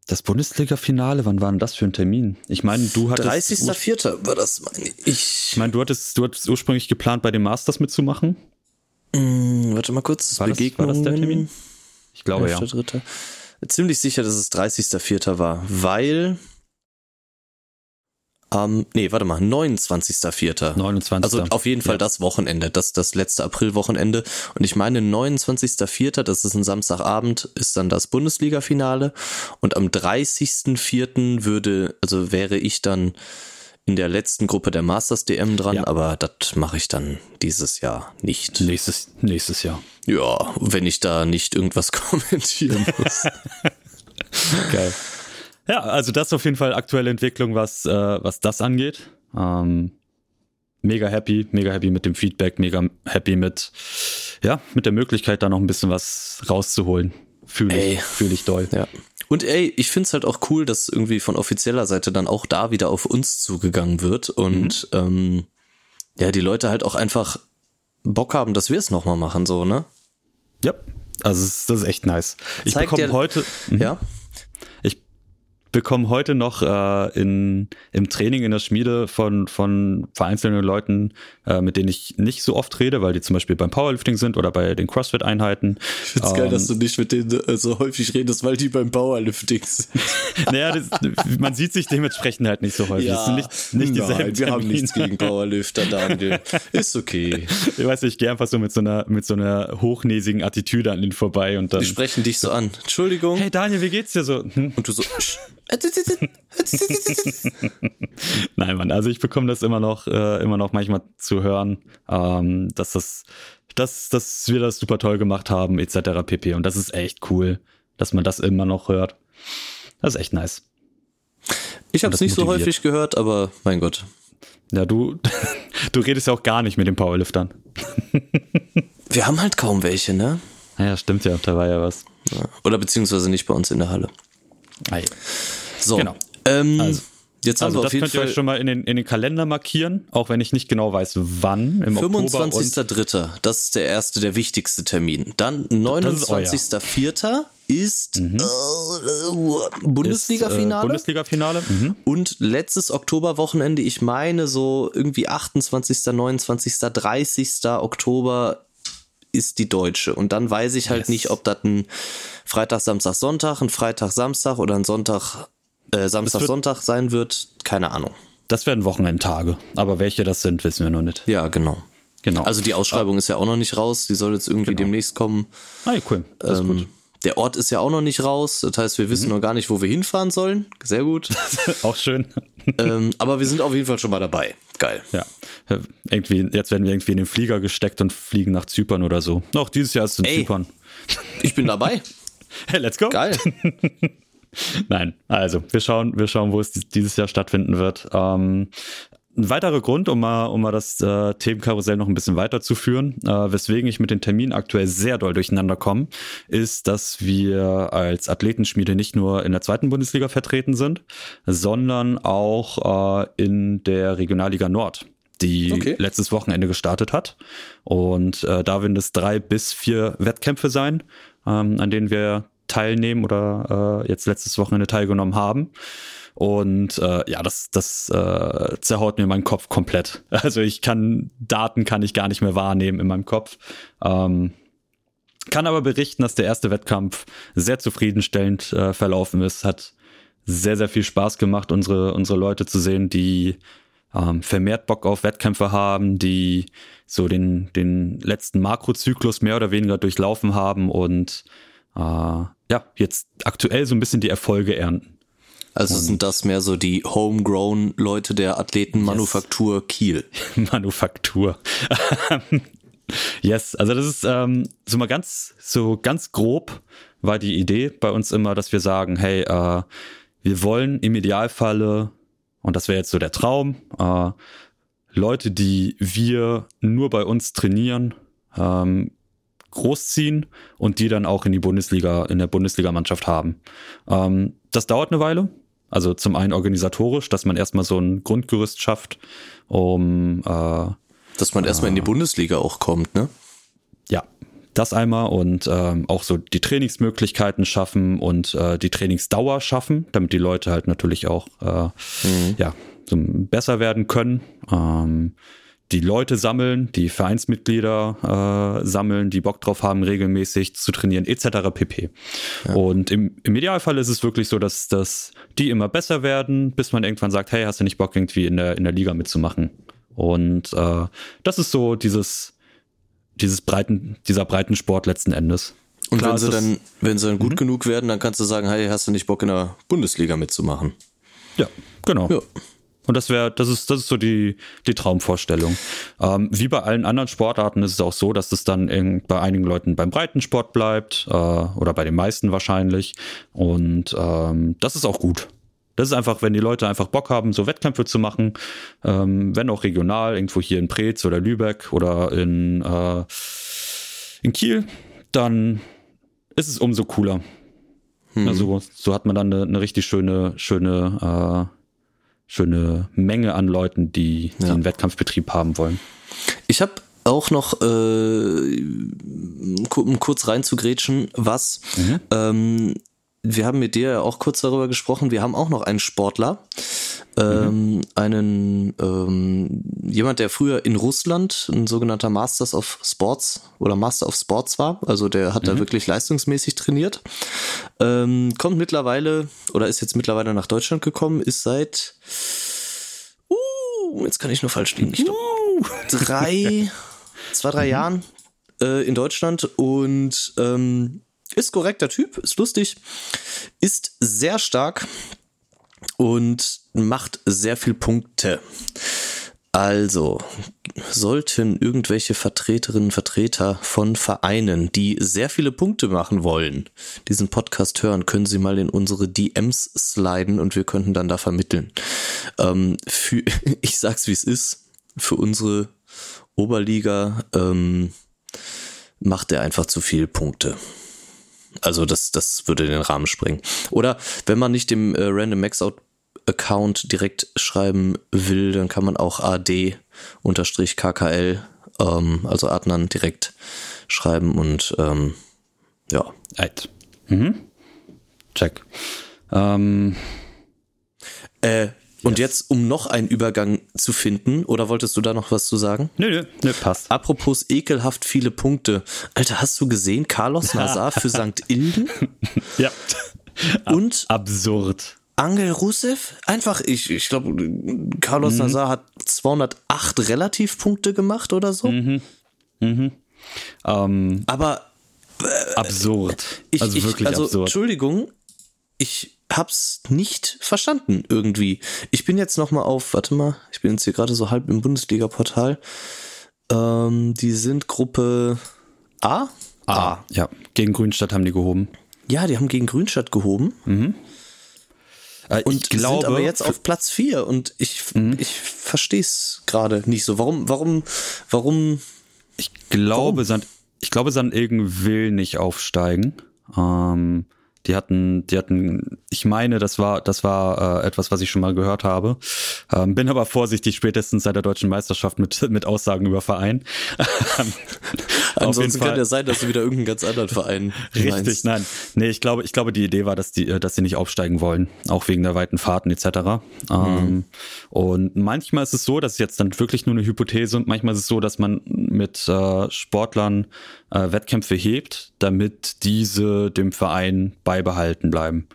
das Bundesliga-Finale? Wann war denn das für ein Termin? Ich meine, du hattest 30.04. war das, meine ich. Ich meine, du hattest, du hattest ursprünglich geplant, bei den Masters mitzumachen. Mm, warte mal kurz. War das, war das der Termin? Ich glaube ja. Dritte. Ziemlich sicher, dass es 30.04. war, weil ähm, nee, warte mal, 29.04. 29. Also auf jeden Fall ja. das Wochenende, das das letzte Aprilwochenende. Und ich meine, 29.04., das ist ein Samstagabend, ist dann das Bundesliga-Finale. Und am 30.04. würde, also wäre ich dann in der letzten Gruppe der Masters DM dran, ja. aber das mache ich dann dieses Jahr nicht. Nächstes, nächstes Jahr. Ja, wenn ich da nicht irgendwas kommentieren muss. Geil. Ja, also das ist auf jeden Fall aktuelle Entwicklung, was, äh, was das angeht. Ähm, mega happy, mega happy mit dem Feedback, mega happy mit, ja, mit der Möglichkeit, da noch ein bisschen was rauszuholen. Fühle ich, fühl ich doll. Ja. Und ey, ich find's halt auch cool, dass irgendwie von offizieller Seite dann auch da wieder auf uns zugegangen wird und mhm. ähm, ja, die Leute halt auch einfach Bock haben, dass wir es nochmal machen, so, ne? Ja, also das ist echt nice. Ich bekomme heute. Mhm. Ja bekomme heute noch äh, in, im Training in der Schmiede von, von vereinzelten Leuten, äh, mit denen ich nicht so oft rede, weil die zum Beispiel beim Powerlifting sind oder bei den CrossFit-Einheiten. Ich finde es ähm, geil, dass du nicht mit denen äh, so häufig redest, weil die beim Powerlifting sind. naja, das, man sieht sich dementsprechend halt nicht so häufig. Ja, nicht, nicht dieselben nein, wir haben nichts gegen Powerlifter, Daniel. Ist okay. Ich weiß nicht, ich gehe einfach so mit so einer, mit so einer hochnäsigen Attitüde an ihnen vorbei und dann. Die sprechen dich so an. Entschuldigung. Hey Daniel, wie geht's dir so? Hm? Und du so, Nein, Mann, also ich bekomme das immer noch, äh, immer noch manchmal zu hören, ähm, dass das, dass, dass wir das super toll gemacht haben, etc. pp. Und das ist echt cool, dass man das immer noch hört. Das ist echt nice. Ich habe es nicht motiviert. so häufig gehört, aber mein Gott. Ja, du, du redest ja auch gar nicht mit den Powerliftern. Wir haben halt kaum welche, ne? Ja, stimmt ja, da war ja was. Oder beziehungsweise nicht bei uns in der Halle. So, genau. Ähm, also. Jetzt also das könnt ihr euch schon mal in den, in den Kalender markieren, auch wenn ich nicht genau weiß, wann. Im 25.03. Das ist der erste, der wichtigste Termin. Dann 29.04. ist, ist mhm. äh, Bundesliga-Finale. Äh, Bundesliga-Finale. Mhm. Und letztes Oktoberwochenende, ich meine so irgendwie 28., 29., 30. Oktober ist die deutsche. Und dann weiß ich halt yes. nicht, ob das ein Freitag, Samstag, Sonntag, ein Freitag, Samstag oder ein Sonntag, äh, Samstag, Sonntag sein wird. Keine Ahnung. Das werden Wochenendtage. Aber welche das sind, wissen wir noch nicht. Ja, genau. Genau. Also die Ausschreibung ah. ist ja auch noch nicht raus. Die soll jetzt irgendwie genau. demnächst kommen. Ah, ja, cool. Das ähm, ist gut. Der Ort ist ja auch noch nicht raus. Das heißt, wir wissen mhm. noch gar nicht, wo wir hinfahren sollen. Sehr gut. auch schön. ähm, aber wir sind auf jeden Fall schon mal dabei. Geil. Ja. Irgendwie, jetzt werden wir irgendwie in den Flieger gesteckt und fliegen nach Zypern oder so. Noch dieses Jahr ist es in Ey, Zypern. Ich bin dabei. hey, let's go. Geil. Nein, also wir schauen, wir schauen, wo es dieses Jahr stattfinden wird. Ähm, ein weiterer Grund, um mal, um mal das äh, Themenkarussell noch ein bisschen weiterzuführen, äh, weswegen ich mit den Terminen aktuell sehr doll durcheinander komme, ist, dass wir als Athletenschmiede nicht nur in der zweiten Bundesliga vertreten sind, sondern auch äh, in der Regionalliga Nord die okay. letztes Wochenende gestartet hat. Und äh, da werden es drei bis vier Wettkämpfe sein, ähm, an denen wir teilnehmen oder äh, jetzt letztes Wochenende teilgenommen haben. Und äh, ja, das, das äh, zerhaut mir meinen Kopf komplett. Also ich kann Daten kann ich gar nicht mehr wahrnehmen in meinem Kopf. Ähm, kann aber berichten, dass der erste Wettkampf sehr zufriedenstellend äh, verlaufen ist. Hat sehr, sehr viel Spaß gemacht, unsere, unsere Leute zu sehen, die ähm, vermehrt Bock auf Wettkämpfe haben, die so den, den letzten Makrozyklus mehr oder weniger durchlaufen haben und äh, ja, jetzt aktuell so ein bisschen die Erfolge ernten. Also sind das mehr so die homegrown Leute der Athletenmanufaktur yes. Kiel? Manufaktur. yes, also das ist ähm, so mal ganz, so ganz grob war die Idee bei uns immer, dass wir sagen, hey, äh, wir wollen im Idealfalle, und das wäre jetzt so der Traum, äh, Leute, die wir nur bei uns trainieren, ähm, großziehen und die dann auch in die Bundesliga, in der Bundesligamannschaft haben. Ähm, das dauert eine Weile. Also zum einen organisatorisch, dass man erstmal so ein Grundgerüst schafft, um äh, dass man erstmal in die Bundesliga auch kommt, ne? Ja, das einmal und ähm, auch so die Trainingsmöglichkeiten schaffen und äh, die Trainingsdauer schaffen, damit die Leute halt natürlich auch äh, mhm. ja so besser werden können. Ähm, die Leute sammeln, die Vereinsmitglieder äh, sammeln, die Bock drauf haben, regelmäßig zu trainieren, etc. pp. Ja. Und im, im Idealfall ist es wirklich so, dass, dass die immer besser werden, bis man irgendwann sagt, hey, hast du nicht Bock, irgendwie in der, in der Liga mitzumachen? Und äh, das ist so dieses, dieses breiten, dieser breiten Sport letzten Endes. Und Klar, wenn sie dann, wenn sie dann gut mhm. genug werden, dann kannst du sagen, hey, hast du nicht Bock in der Bundesliga mitzumachen? Ja, genau. Ja. Und das wäre, das ist, das ist so die, die Traumvorstellung. Ähm, wie bei allen anderen Sportarten ist es auch so, dass es dann in, bei einigen Leuten beim Breitensport bleibt, äh, oder bei den meisten wahrscheinlich. Und ähm, das ist auch gut. Das ist einfach, wenn die Leute einfach Bock haben, so Wettkämpfe zu machen, ähm, wenn auch regional, irgendwo hier in Preetz oder Lübeck oder in, äh, in Kiel, dann ist es umso cooler. Hm. Also so hat man dann eine, eine richtig schöne, schöne, äh, schöne Menge an Leuten, die, die ja. einen Wettkampfbetrieb haben wollen. Ich habe auch noch, äh, um kurz reinzugrätschen, was mhm. ähm, wir haben mit dir ja auch kurz darüber gesprochen. Wir haben auch noch einen Sportler, ähm, mhm. einen ähm, jemand, der früher in Russland ein sogenannter Masters of Sports oder Master of Sports war. Also der hat mhm. da wirklich leistungsmäßig trainiert. Ähm, kommt mittlerweile oder ist jetzt mittlerweile nach Deutschland gekommen, ist seit uh, jetzt kann ich nur falsch liegen. Ich glaub, uh. drei, zwei, drei mhm. Jahren äh, in Deutschland und ähm, ist korrekter Typ, ist lustig, ist sehr stark und macht sehr viel Punkte. Also, sollten irgendwelche Vertreterinnen, Vertreter von Vereinen, die sehr viele Punkte machen wollen, diesen Podcast hören, können sie mal in unsere DMs sliden und wir könnten dann da vermitteln. Ähm, für, ich sag's wie es ist, für unsere Oberliga ähm, macht er einfach zu viele Punkte. Also das, das würde den Rahmen sprengen. Oder wenn man nicht dem äh, Random Maxout Account direkt schreiben will, dann kann man auch AD unterstrich KKL, ähm, also Adnan direkt schreiben und ähm, ja. Right. Mhm. Check. Ähm, äh, und jetzt, um noch einen Übergang zu finden, oder wolltest du da noch was zu sagen? Nö, nö, nö, passt. Apropos ekelhaft viele Punkte. Alter, hast du gesehen, Carlos Nazar für St. Ilden? Ja. Und absurd. Angel Rusev, einfach, ich, ich glaube, Carlos mhm. Nazar hat 208 Relativpunkte gemacht oder so. Mhm. Mhm. Ähm, Aber äh, absurd. Ich, also wirklich also, absurd. Entschuldigung, ich hab's nicht verstanden irgendwie. Ich bin jetzt noch mal auf, warte mal, ich bin jetzt hier gerade so halb im Bundesliga-Portal. Ähm, die sind Gruppe A? A. Ja, gegen Grünstadt haben die gehoben. Ja, die haben gegen Grünstadt gehoben. Mhm. Äh, und ich glaube, sind aber jetzt auf Platz 4 und ich, mhm. ich verstehe es gerade nicht so. Warum, warum, warum? Ich glaube, warum? Sand, ich glaube, Sand will nicht aufsteigen. Ähm, die hatten, die hatten, ich meine, das war, das war äh, etwas, was ich schon mal gehört habe. Ähm, bin aber vorsichtig, spätestens seit der deutschen Meisterschaft mit, mit Aussagen über Verein. Ansonsten kann ja sein, dass du wieder irgendeinen ganz anderen Verein. Richtig, meinst. nein. Nee, ich glaube, ich glaube, die Idee war, dass die, dass sie nicht aufsteigen wollen, auch wegen der weiten Fahrten etc. Mhm. Ähm, und manchmal ist es so, dass jetzt dann wirklich nur eine Hypothese und manchmal ist es so, dass man mit äh, Sportlern äh, Wettkämpfe hebt, damit diese dem Verein beibehalten bleiben.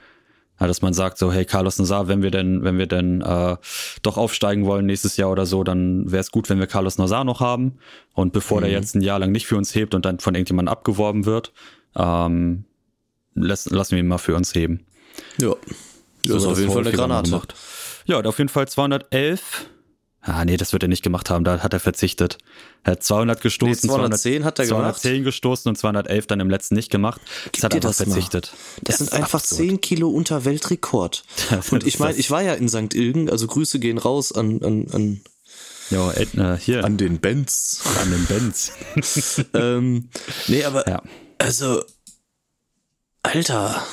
Ja, dass man sagt so, hey Carlos Nazar, wenn wir denn, wenn wir denn äh, doch aufsteigen wollen nächstes Jahr oder so, dann wäre es gut, wenn wir Carlos Nazar noch haben. Und bevor mhm. der jetzt ein Jahr lang nicht für uns hebt und dann von irgendjemandem abgeworben wird, ähm, lassen, lassen wir ihn mal für uns heben. Ja, das so, ist auf jeden Fall eine Granate. Ja, auf jeden Fall 211 Ah, nee, das wird er nicht gemacht haben, da hat er verzichtet. Er hat 200 gestoßen, nee, 210 200, hat er 210 gemacht. gestoßen und 211 dann im letzten nicht gemacht. Das Gib hat er einfach verzichtet. Das, das sind einfach absurd. 10 Kilo unter Weltrekord. und ich meine, ich war ja in St. Ilgen, also Grüße gehen raus an, an, an ja, äh, hier. An den Benz. An den Benz. ähm, nee, aber ja. also, Alter.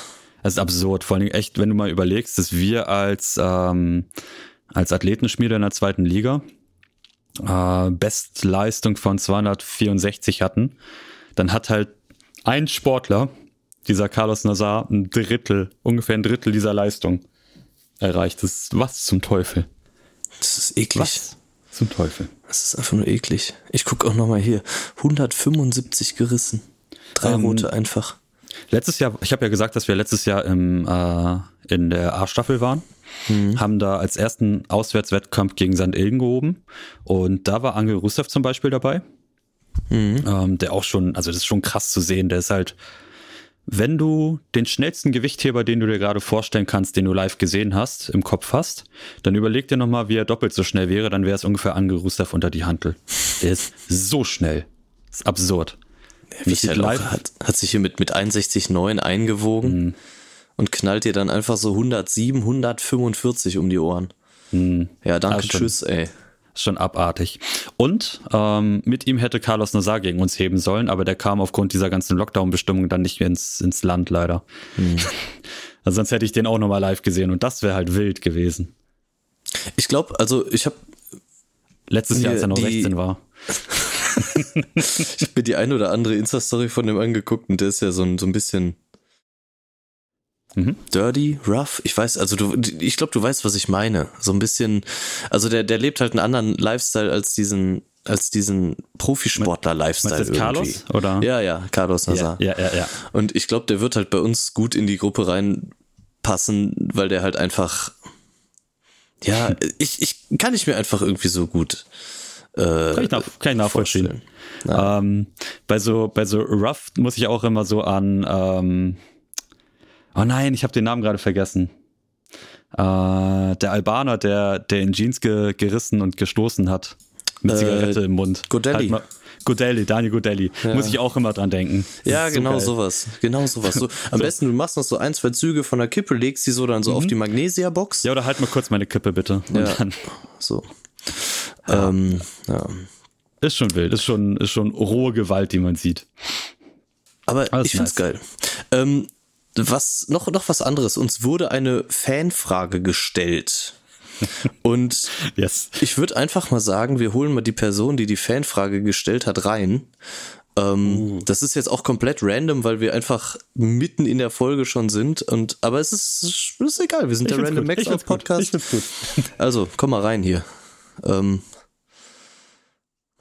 Das ist absurd. Vor allem echt, wenn du mal überlegst, dass wir als ähm, als Athletenschmiede in der zweiten Liga. Äh, Bestleistung von 264 hatten. Dann hat halt ein Sportler, dieser Carlos Nazar, ein Drittel, ungefähr ein Drittel dieser Leistung erreicht. Das ist was zum Teufel. Das ist eklig. Was zum Teufel. Das ist einfach nur eklig. Ich gucke auch nochmal hier. 175 gerissen. Drei ähm, rote einfach. Letztes Jahr, ich habe ja gesagt, dass wir letztes Jahr im, äh, in der A-Staffel waren mhm. haben da als ersten Auswärtswettkampf gegen St. Ilgen gehoben. Und da war Angel Rusev zum Beispiel dabei. Mhm. Ähm, der auch schon, also das ist schon krass zu sehen. Der ist halt, wenn du den schnellsten Gewichtheber, den du dir gerade vorstellen kannst, den du live gesehen hast, im Kopf hast, dann überleg dir nochmal, wie er doppelt so schnell wäre, dann wäre es ungefähr Angel Rusev unter die Hantel. Der ist so schnell. Das ist absurd. Live hat, hat sich hier mit, mit 61,9 eingewogen. Mhm und knallt dir dann einfach so 107, 145 um die Ohren. Hm. Ja, danke, ja, tschüss, ey. Schon abartig. Und ähm, mit ihm hätte Carlos Nazar gegen uns heben sollen, aber der kam aufgrund dieser ganzen Lockdown-Bestimmungen dann nicht mehr ins, ins Land, leider. Hm. also sonst hätte ich den auch nochmal live gesehen und das wäre halt wild gewesen. Ich glaube, also ich habe letztes Jahr, als er noch 16 war. ich habe mir die ein oder andere Insta-Story von dem angeguckt und der ist ja so ein, so ein bisschen Mhm. Dirty, rough. Ich weiß, also du, ich glaube, du weißt, was ich meine. So ein bisschen, also der, der lebt halt einen anderen Lifestyle als diesen, als diesen Profisportler-Lifestyle. Ist Carlos? Oder? Ja, ja, Carlos Nazar. Ja, ja, ja, ja. Und ich glaube, der wird halt bei uns gut in die Gruppe reinpassen, weil der halt einfach, ja, ich, ich kann ich mir einfach irgendwie so gut. Äh, kann, ich nach, kann ich nachvollziehen. Ähm, bei so, bei so Rough muss ich auch immer so an, ähm, Oh nein, ich habe den Namen gerade vergessen. Äh, der Albaner, der, der in Jeans ge, gerissen und gestoßen hat. Mit äh, Zigarette im Mund. Godelli. Halt Godelli, Daniel Godelli. Ja. Muss ich auch immer dran denken. Das ja, genau so sowas. Genau sowas. So, am so. besten, du machst noch so ein, zwei Züge von der Kippe, legst sie so dann so mhm. auf die Magnesia-Box. Ja, oder halt mal kurz meine Kippe bitte. Ja. Dann. So. Ja. Ähm, ja. Ist schon wild, ist schon, ist schon rohe Gewalt, die man sieht. Aber Alles ich find's nice. geil. Ähm, was noch, noch was anderes. Uns wurde eine Fanfrage gestellt. Und yes. ich würde einfach mal sagen, wir holen mal die Person, die die Fanfrage gestellt hat, rein. Ähm, uh. Das ist jetzt auch komplett random, weil wir einfach mitten in der Folge schon sind. Und aber es ist, ist egal, wir sind ich der Random Max auf Podcast. Also, komm mal rein hier. Ähm,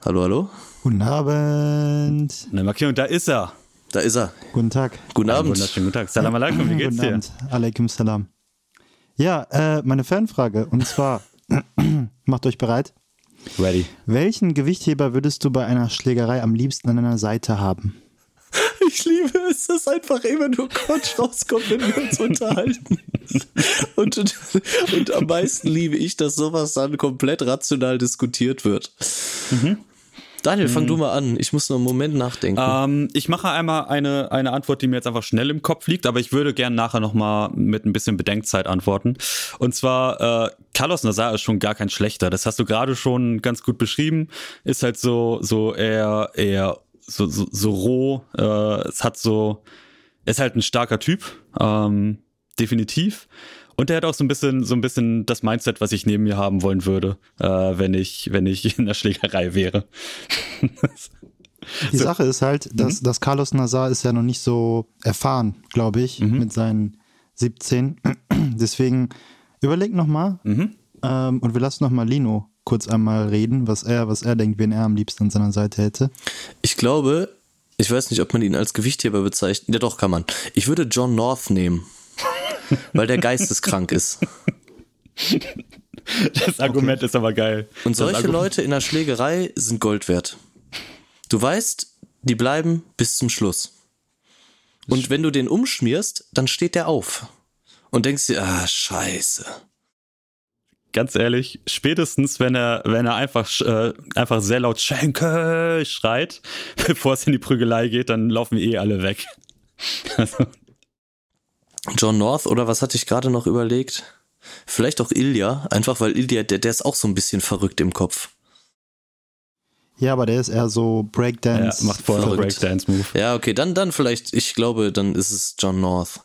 hallo, hallo. Guten Abend. Na, Markierung, da ist er. Da ist er. Guten Tag. Guten Abend. Wunderschönen guten Tag. Salam alaikum, wie geht's guten dir? Abend. Alaikum salam. Ja, äh, meine Fanfrage. Und zwar, macht euch bereit. Ready. Welchen Gewichtheber würdest du bei einer Schlägerei am liebsten an deiner Seite haben? Ich liebe es, dass einfach immer nur Quatsch rauskommt, wenn wir uns unterhalten. Und, und, und, am meisten liebe ich, dass sowas dann komplett rational diskutiert wird. Mhm. Daniel, fang hm. du mal an. Ich muss noch einen Moment nachdenken. Ähm, ich mache einmal eine, eine Antwort, die mir jetzt einfach schnell im Kopf liegt, aber ich würde gern nachher nochmal mit ein bisschen Bedenkzeit antworten. Und zwar, äh, Carlos Nazar ist schon gar kein schlechter. Das hast du gerade schon ganz gut beschrieben. Ist halt so, so eher, eher so, so, so roh. Äh, es hat so, ist halt ein starker Typ. Ähm, definitiv. Und er hat auch so ein bisschen, so ein bisschen das Mindset, was ich neben mir haben wollen würde, äh, wenn ich, wenn ich in der Schlägerei wäre. Die so. Sache ist halt, dass, mhm. dass Carlos Nazar ist ja noch nicht so erfahren, glaube ich, mhm. mit seinen 17. Deswegen überleg nochmal, mhm. Ähm, und wir lassen noch mal Lino kurz einmal reden, was er, was er denkt, wen er am liebsten an seiner Seite hätte. Ich glaube, ich weiß nicht, ob man ihn als Gewichtheber bezeichnet. Ja, doch, kann man. Ich würde John North nehmen. Weil der geisteskrank ist. Das Argument okay. ist aber geil. Und solche Leute in der Schlägerei sind Gold wert. Du weißt, die bleiben bis zum Schluss. Und wenn du den umschmierst, dann steht der auf. Und denkst dir, ah, scheiße ganz ehrlich, spätestens wenn er, wenn er einfach, äh, einfach sehr laut Schenke schreit, bevor es in die Prügelei geht, dann laufen eh alle weg. John North oder was hatte ich gerade noch überlegt? Vielleicht auch Ilya, einfach weil Ilya, der, der ist auch so ein bisschen verrückt im Kopf. Ja, aber der ist eher so Breakdance. Ja, macht voll Breakdance-Move. Ja, okay, dann, dann vielleicht, ich glaube, dann ist es John North.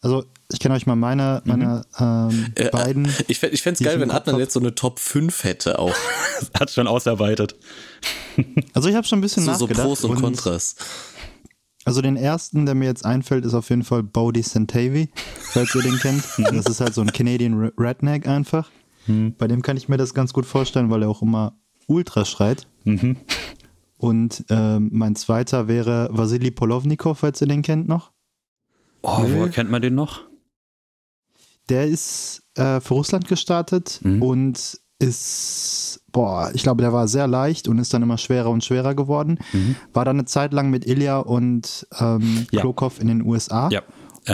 Also ich kann euch mal meine, meine mhm. ähm, beiden. Ich, ich fände es geil, wenn Adnan jetzt so eine Top 5 hätte auch. Hat schon ausarbeitet. Also ich habe schon ein bisschen so, nachgedacht. So Pros und, und Kontras. Also den ersten, der mir jetzt einfällt, ist auf jeden Fall Bodhi Santavi, falls ihr den kennt. Das ist halt so ein Canadian Redneck einfach. Mhm. Bei dem kann ich mir das ganz gut vorstellen, weil er auch immer ultra schreit. Mhm. Und ähm, mein zweiter wäre Vasily Polovnikov, falls ihr den kennt noch. Oh, nee. woher kennt man den noch? Der ist äh, für Russland gestartet mhm. und ist, boah, ich glaube, der war sehr leicht und ist dann immer schwerer und schwerer geworden. Mhm. War dann eine Zeit lang mit Ilya und ähm, ja. Klokov in den USA. Ja.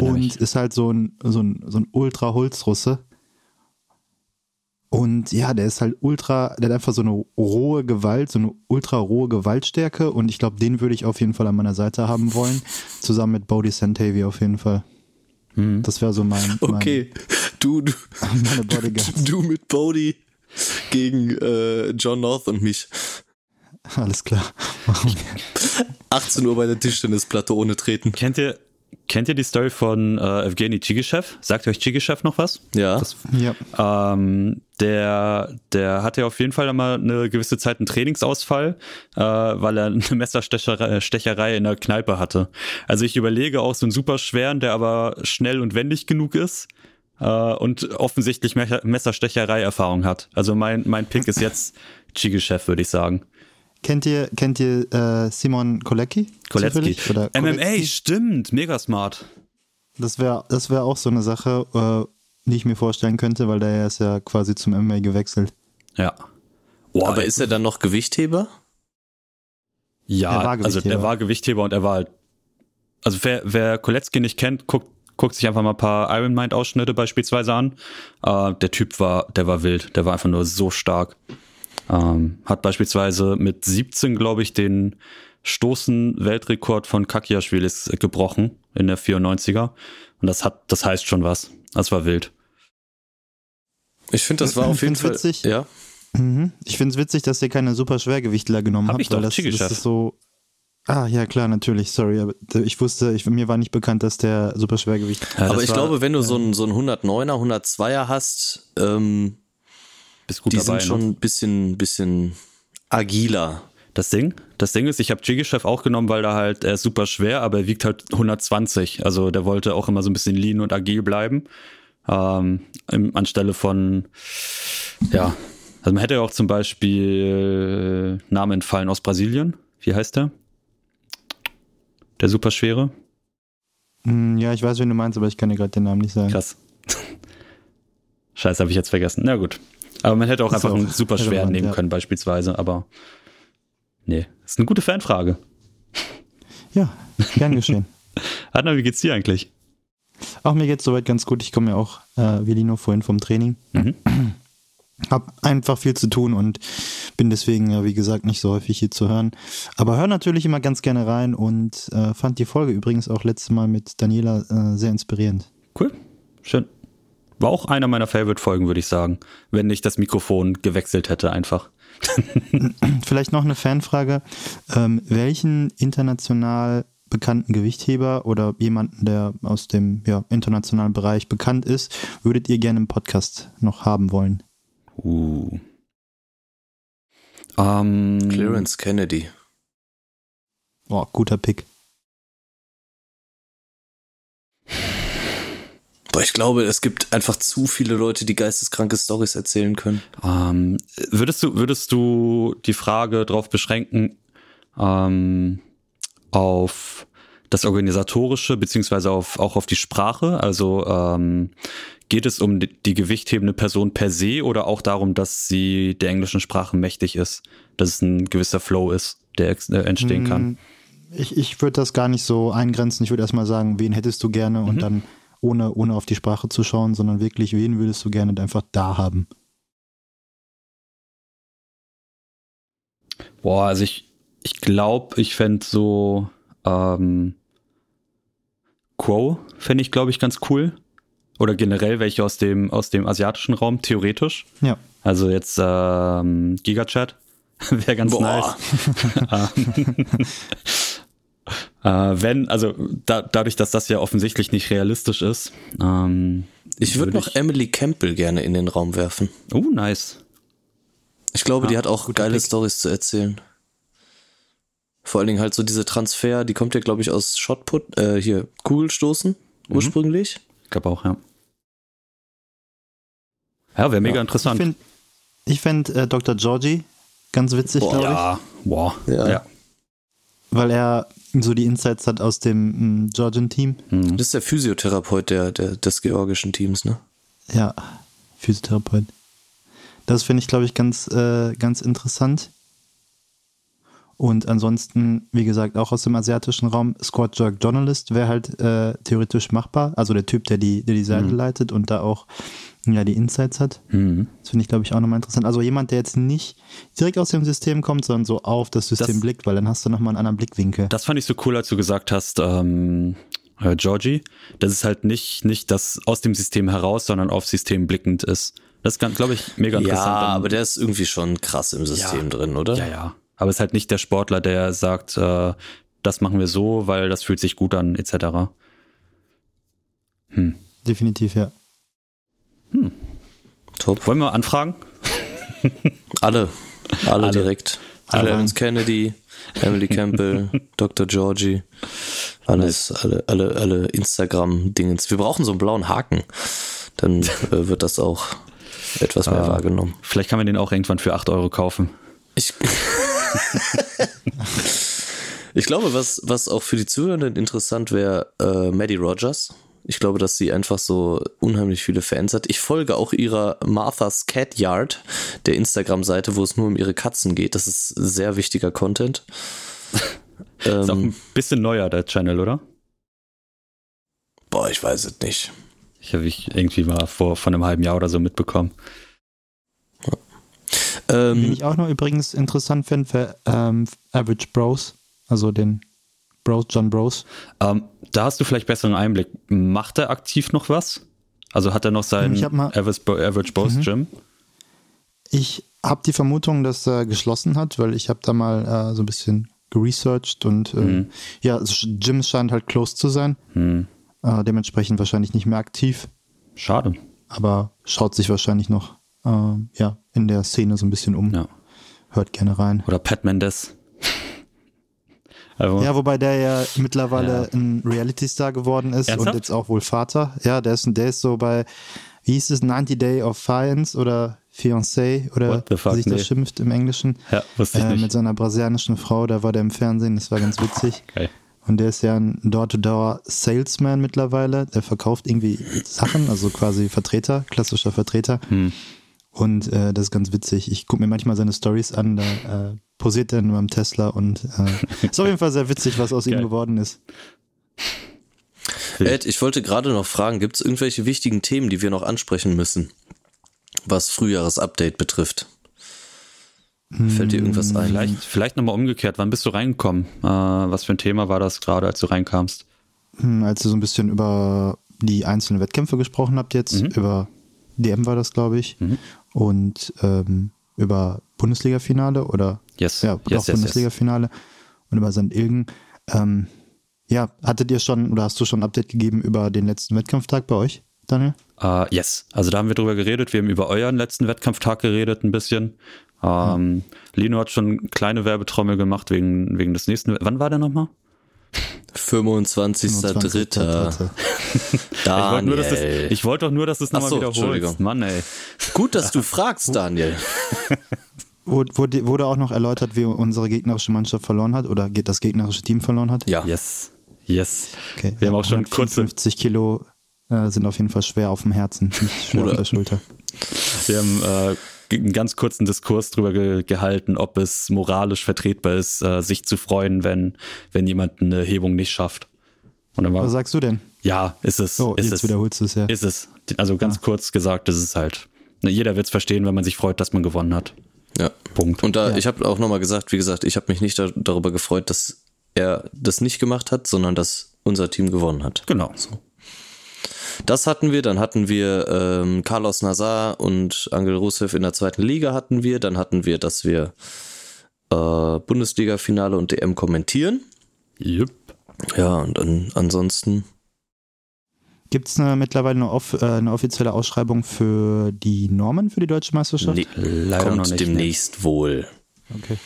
Und ist halt so ein, so ein, so ein Ultra-Holzrusse. Und ja, der ist halt ultra, der hat einfach so eine rohe Gewalt, so eine ultra rohe Gewaltstärke. Und ich glaube, den würde ich auf jeden Fall an meiner Seite haben wollen. Zusammen mit Bodhi Santavi auf jeden Fall. Mhm. Das wäre so mein, mein. Okay, du, du, meine Bodyguards. du mit Bodhi gegen äh, John North und mich. Alles klar. 18 Uhr bei der Tischtennisplatte ohne Treten. Kennt ihr, Kennt ihr die Story von äh, Evgeny Chigishev? Sagt euch Chigishev noch was? Ja. Das, ja. Ähm, der, der hatte auf jeden Fall mal eine gewisse Zeit einen Trainingsausfall, äh, weil er eine Messerstecherei in der Kneipe hatte. Also ich überlege auch so einen super schweren, der aber schnell und wendig genug ist äh, und offensichtlich Messerstecherei-Erfahrung hat. Also mein, mein Pick ist jetzt Chigishev, würde ich sagen. Kennt ihr, kennt ihr äh, Simon Kolecki? Kolecki. Oder MMA, stimmt, mega smart. Das wäre das wär auch so eine Sache, äh, die ich mir vorstellen könnte, weil der ist ja quasi zum MMA gewechselt. Ja. Oh, Aber ist er dann noch Gewichtheber? Ja, der also der war Gewichtheber und er war halt. Also wer, wer Kolecki nicht kennt, guckt, guckt sich einfach mal ein paar Iron Mind Ausschnitte beispielsweise an. Äh, der Typ war, der war wild, der war einfach nur so stark. Ähm, hat beispielsweise mit 17, glaube ich, den Stoßen-Weltrekord von Kakiaschwilis gebrochen in der 94er. Und das hat, das heißt schon was. Das war wild. Ich finde, das war auf jeden Fall. Witzig. Ja. Mhm. Ich finde es witzig, dass ihr keine super Schwergewichtler genommen Hab habt, ich weil das, das ist so. Ah, ja, klar, natürlich, sorry, aber ich wusste, ich, mir war nicht bekannt, dass der super Schwergewicht. Ja, aber ich war, glaube, wenn du so einen so 109er, 102er hast, ähm, bist gut die dabei, sind schon ne? ein bisschen, bisschen agiler. Das Ding, das Ding ist, ich habe Jigischew auch genommen, weil er halt, er ist super schwer, aber er wiegt halt 120. Also der wollte auch immer so ein bisschen lean und agil bleiben. Ähm, im, anstelle von, ja, also man hätte ja auch zum Beispiel äh, Namen entfallen aus Brasilien. Wie heißt der? Der Superschwere? Hm, ja, ich weiß, wen du meinst, aber ich kann dir gerade den Namen nicht sagen. Krass. Scheiße, habe ich jetzt vergessen. Na gut. Aber man hätte auch einfach auch einen super schweren nehmen ja. können, beispielsweise. Aber nee, ist eine gute Fanfrage. Ja, gern geschehen. Adna, wie geht's dir eigentlich? Auch mir geht's soweit ganz gut. Ich komme ja auch, äh, wie Lino vorhin vom Training. Mhm. Hab einfach viel zu tun und bin deswegen, ja, wie gesagt, nicht so häufig hier zu hören. Aber höre natürlich immer ganz gerne rein und äh, fand die Folge übrigens auch letztes Mal mit Daniela äh, sehr inspirierend. Cool, schön. War auch einer meiner Favorite-Folgen, würde ich sagen, wenn nicht das Mikrofon gewechselt hätte einfach. Vielleicht noch eine Fanfrage. Ähm, welchen international bekannten Gewichtheber oder jemanden, der aus dem ja, internationalen Bereich bekannt ist, würdet ihr gerne im Podcast noch haben wollen? Uh. Um, ähm, Clarence Kennedy. Boah, guter Pick. Boah, Boah, ich glaube, es gibt einfach zu viele Leute, die geisteskranke Stories erzählen können. Ähm, würdest du, würdest du die Frage darauf beschränken, ähm, auf das Organisatorische, beziehungsweise auf, auch auf die Sprache? Also ähm, geht es um die, gewichthebende Person per se oder auch darum, dass sie der englischen Sprache mächtig ist, dass es ein gewisser Flow ist, der äh, entstehen kann? Ich, ich würde das gar nicht so eingrenzen. Ich würde erstmal sagen, wen hättest du gerne und dann ohne, ohne auf die Sprache zu schauen, sondern wirklich, wen würdest du gerne einfach da haben? Boah, also ich, ich glaube, ich fände so ähm, Quo fände ich, glaube ich, ganz cool. Oder generell welche aus dem, aus dem asiatischen Raum, theoretisch. Ja. Also jetzt ähm, Gigachat wäre ganz Boah. nice. äh, wenn, also da, dadurch, dass das ja offensichtlich nicht realistisch ist. Ähm, Ich würde Würde noch Emily Campbell gerne in den Raum werfen. oh, nice. Ich glaube, die Ah, hat auch geile. Stories zu erzählen. Vor allen Dingen halt so diese Transfer, die kommt ja, glaube ich, aus Shotput, äh, hier, Kugelstoßen ursprünglich. Ich glaube auch, ja. Ja, wäre mega Ich interessant. finde ich find, äh, Dr. Georgie ganz witzig, glaube ich. ja, boah. Ja. ja. Weil er so die Insights hat aus dem mm, Georgian-Team. Hm. Das ist der Physiotherapeut der, der, des georgischen Teams, ne? Ja, Physiotherapeut. Das finde ich, glaube ich, ganz, äh, ganz interessant. Und ansonsten, wie gesagt, auch aus dem asiatischen Raum, Squad Jerk Journalist wäre halt äh, theoretisch machbar. Also der Typ, der die, der die Seite leitet und da auch ja, die Insights hat. Mhm. Das finde ich, glaube ich, auch nochmal interessant. Also jemand, der jetzt nicht direkt aus dem System kommt, sondern so auf das System Das- blickt, weil dann hast du nochmal einen anderen Blickwinkel. Das fand ich so cool, als du gesagt hast, ähm, äh, Georgie, dass es halt nicht, nicht das aus dem System heraus, sondern auf System blickend ist. Das ist, glaube ich, mega Ja, interessant. Dann- aber der ist irgendwie schon krass im System Ja. drin, oder? Ja, ja. Aber es ist halt nicht der Sportler, der sagt, äh, das machen wir so, weil das fühlt sich gut an, etc. Definitiv, ja. Top. Wollen wir anfragen? Alle. Alle, Alle. direkt. Alle. Clarence Kennedy, Emily Campbell, Dr. Georgie. Alles, alle, alle, alle Instagram-Dingens. Wir brauchen so einen blauen Haken. Dann äh, wird das auch etwas mehr Ah. wahrgenommen. Vielleicht kann man den auch irgendwann für 8 Euro kaufen. Ich, ich glaube, was, was auch für die Zuhörenden interessant wäre, äh, Maddie Rogers. Ich glaube, dass sie einfach so unheimlich viele Fans hat. Ich folge auch ihrer Martha's Cat Yard, der Instagram-Seite, wo es nur um ihre Katzen geht. Das ist sehr wichtiger Content. Ist auch ähm, ein bisschen neuer, der Channel, oder? boah, ich weiß es nicht. Ich habe ich irgendwie mal vor von einem halben Jahr oder so mitbekommen. Ähm, ich auch noch übrigens interessant finde, wäre ähm, Average Bros, also den Bros, John Bros. Ähm, da hast du vielleicht besseren Einblick. Macht er aktiv noch was? Also hat er noch seinen hab mal- Average, Boss Mhm. Gym? Ich habe die Vermutung, dass er geschlossen hat, weil ich habe da mal äh, so ein bisschen geresearched und äh, Mhm. ja, also Jim scheint halt close zu sein, Hm, äh, dementsprechend wahrscheinlich nicht mehr aktiv, schade. aber schaut sich wahrscheinlich noch äh, ja, in der Szene so ein bisschen um. Ja. Hört gerne rein. Oder Pat Mendes. Also, Ja, wobei der ja mittlerweile Ja. ein Reality-Star geworden ist Ernsthaft? und jetzt auch wohl Vater. Ja, der ist, der ist so bei, wie hieß es, 90 Day of Fiance oder Fiancé oder fuck, wie sich das nee. schimpft im Englischen. ja, wusste ich Äh, mit nicht. seiner brasilianischen Frau, da war der im Fernsehen, das war ganz witzig. Geil. Und der ist ja ein Door-to-Door-Salesman mittlerweile. Der verkauft irgendwie Sachen, also quasi Vertreter, klassischer Vertreter. Hm. Und äh, das ist ganz witzig. Ich gucke mir manchmal seine Stories an, da äh, posiert er nur am Tesla und äh, ist auf jeden Fall sehr witzig, was aus ihm Geil. geworden ist. Ed, ich wollte gerade noch fragen, gibt es irgendwelche wichtigen Themen, die wir noch ansprechen müssen, was Frühjahresupdate betrifft? Fällt dir irgendwas ein? Vielleicht, vielleicht nochmal umgekehrt. Wann bist du reingekommen? Äh, was für ein Thema war das gerade, als du reinkamst? Hm, als ihr so ein bisschen über die einzelnen Wettkämpfe gesprochen habt jetzt, Mhm. über DM war das, glaube ich, Mhm. Und ähm, über Bundesliga-Finale oder Yes. ja, yes, yes, yes. Bundesliga-Finale und über St. Ilgen. Ähm, ja, hattet ihr schon oder hast du schon ein Update gegeben über den letzten Wettkampftag bei euch, Daniel? Äh, yes. Also da haben wir drüber geredet. Wir haben über euren letzten Wettkampftag geredet ein bisschen. Ähm, Lino hat schon eine kleine Werbetrommel gemacht wegen, wegen des nächsten. Wann war der nochmal? 25.3. Daniel. Daniel. Ich wollte doch nur, dass du es nochmal so, wiederholst. Mann, ey. Gut, dass du fragst, Daniel. Wurde, wurde, auch noch erläutert, wie unsere gegnerische Mannschaft verloren hat oder das gegnerische Team verloren hat? Ja. Yes. Yes. Okay. Wir haben auch schon kurze, 50 Kilo äh, sind auf jeden Fall schwer auf dem Herzen, nicht schwer Oder- auf der Schulter. wir haben äh, einen ganz kurzen Diskurs drüber ge gehalten, ob es moralisch vertretbar ist, äh, sich zu freuen, wenn, wenn jemand eine Hebung nicht schafft. Und dann war, Was sagst du denn? ja, ist es. Oh, ist jetzt es. wiederholst du es ja. Ist es. Also ganz kurz gesagt, das ist halt. ne, Jeder wird es verstehen, wenn man sich freut, dass man gewonnen hat. Ja. Punkt. Und da, Ja. ich habe auch nochmal gesagt, wie gesagt, ich habe mich nicht da, darüber gefreut, dass er das nicht gemacht hat, sondern dass unser Team gewonnen hat. genau. Das hatten wir, dann hatten wir ähm, Carlos Nazar und Angel Rusev in der zweiten Liga hatten wir, dann hatten wir, dass wir äh, Bundesliga-Finale und DM kommentieren. Jupp. Ja, und an, ansonsten, Gibt es mittlerweile eine, off, äh, eine offizielle Ausschreibung für die Normen für die deutsche Meisterschaft? nee, Leider kommt noch nicht, demnächst wohl. Okay.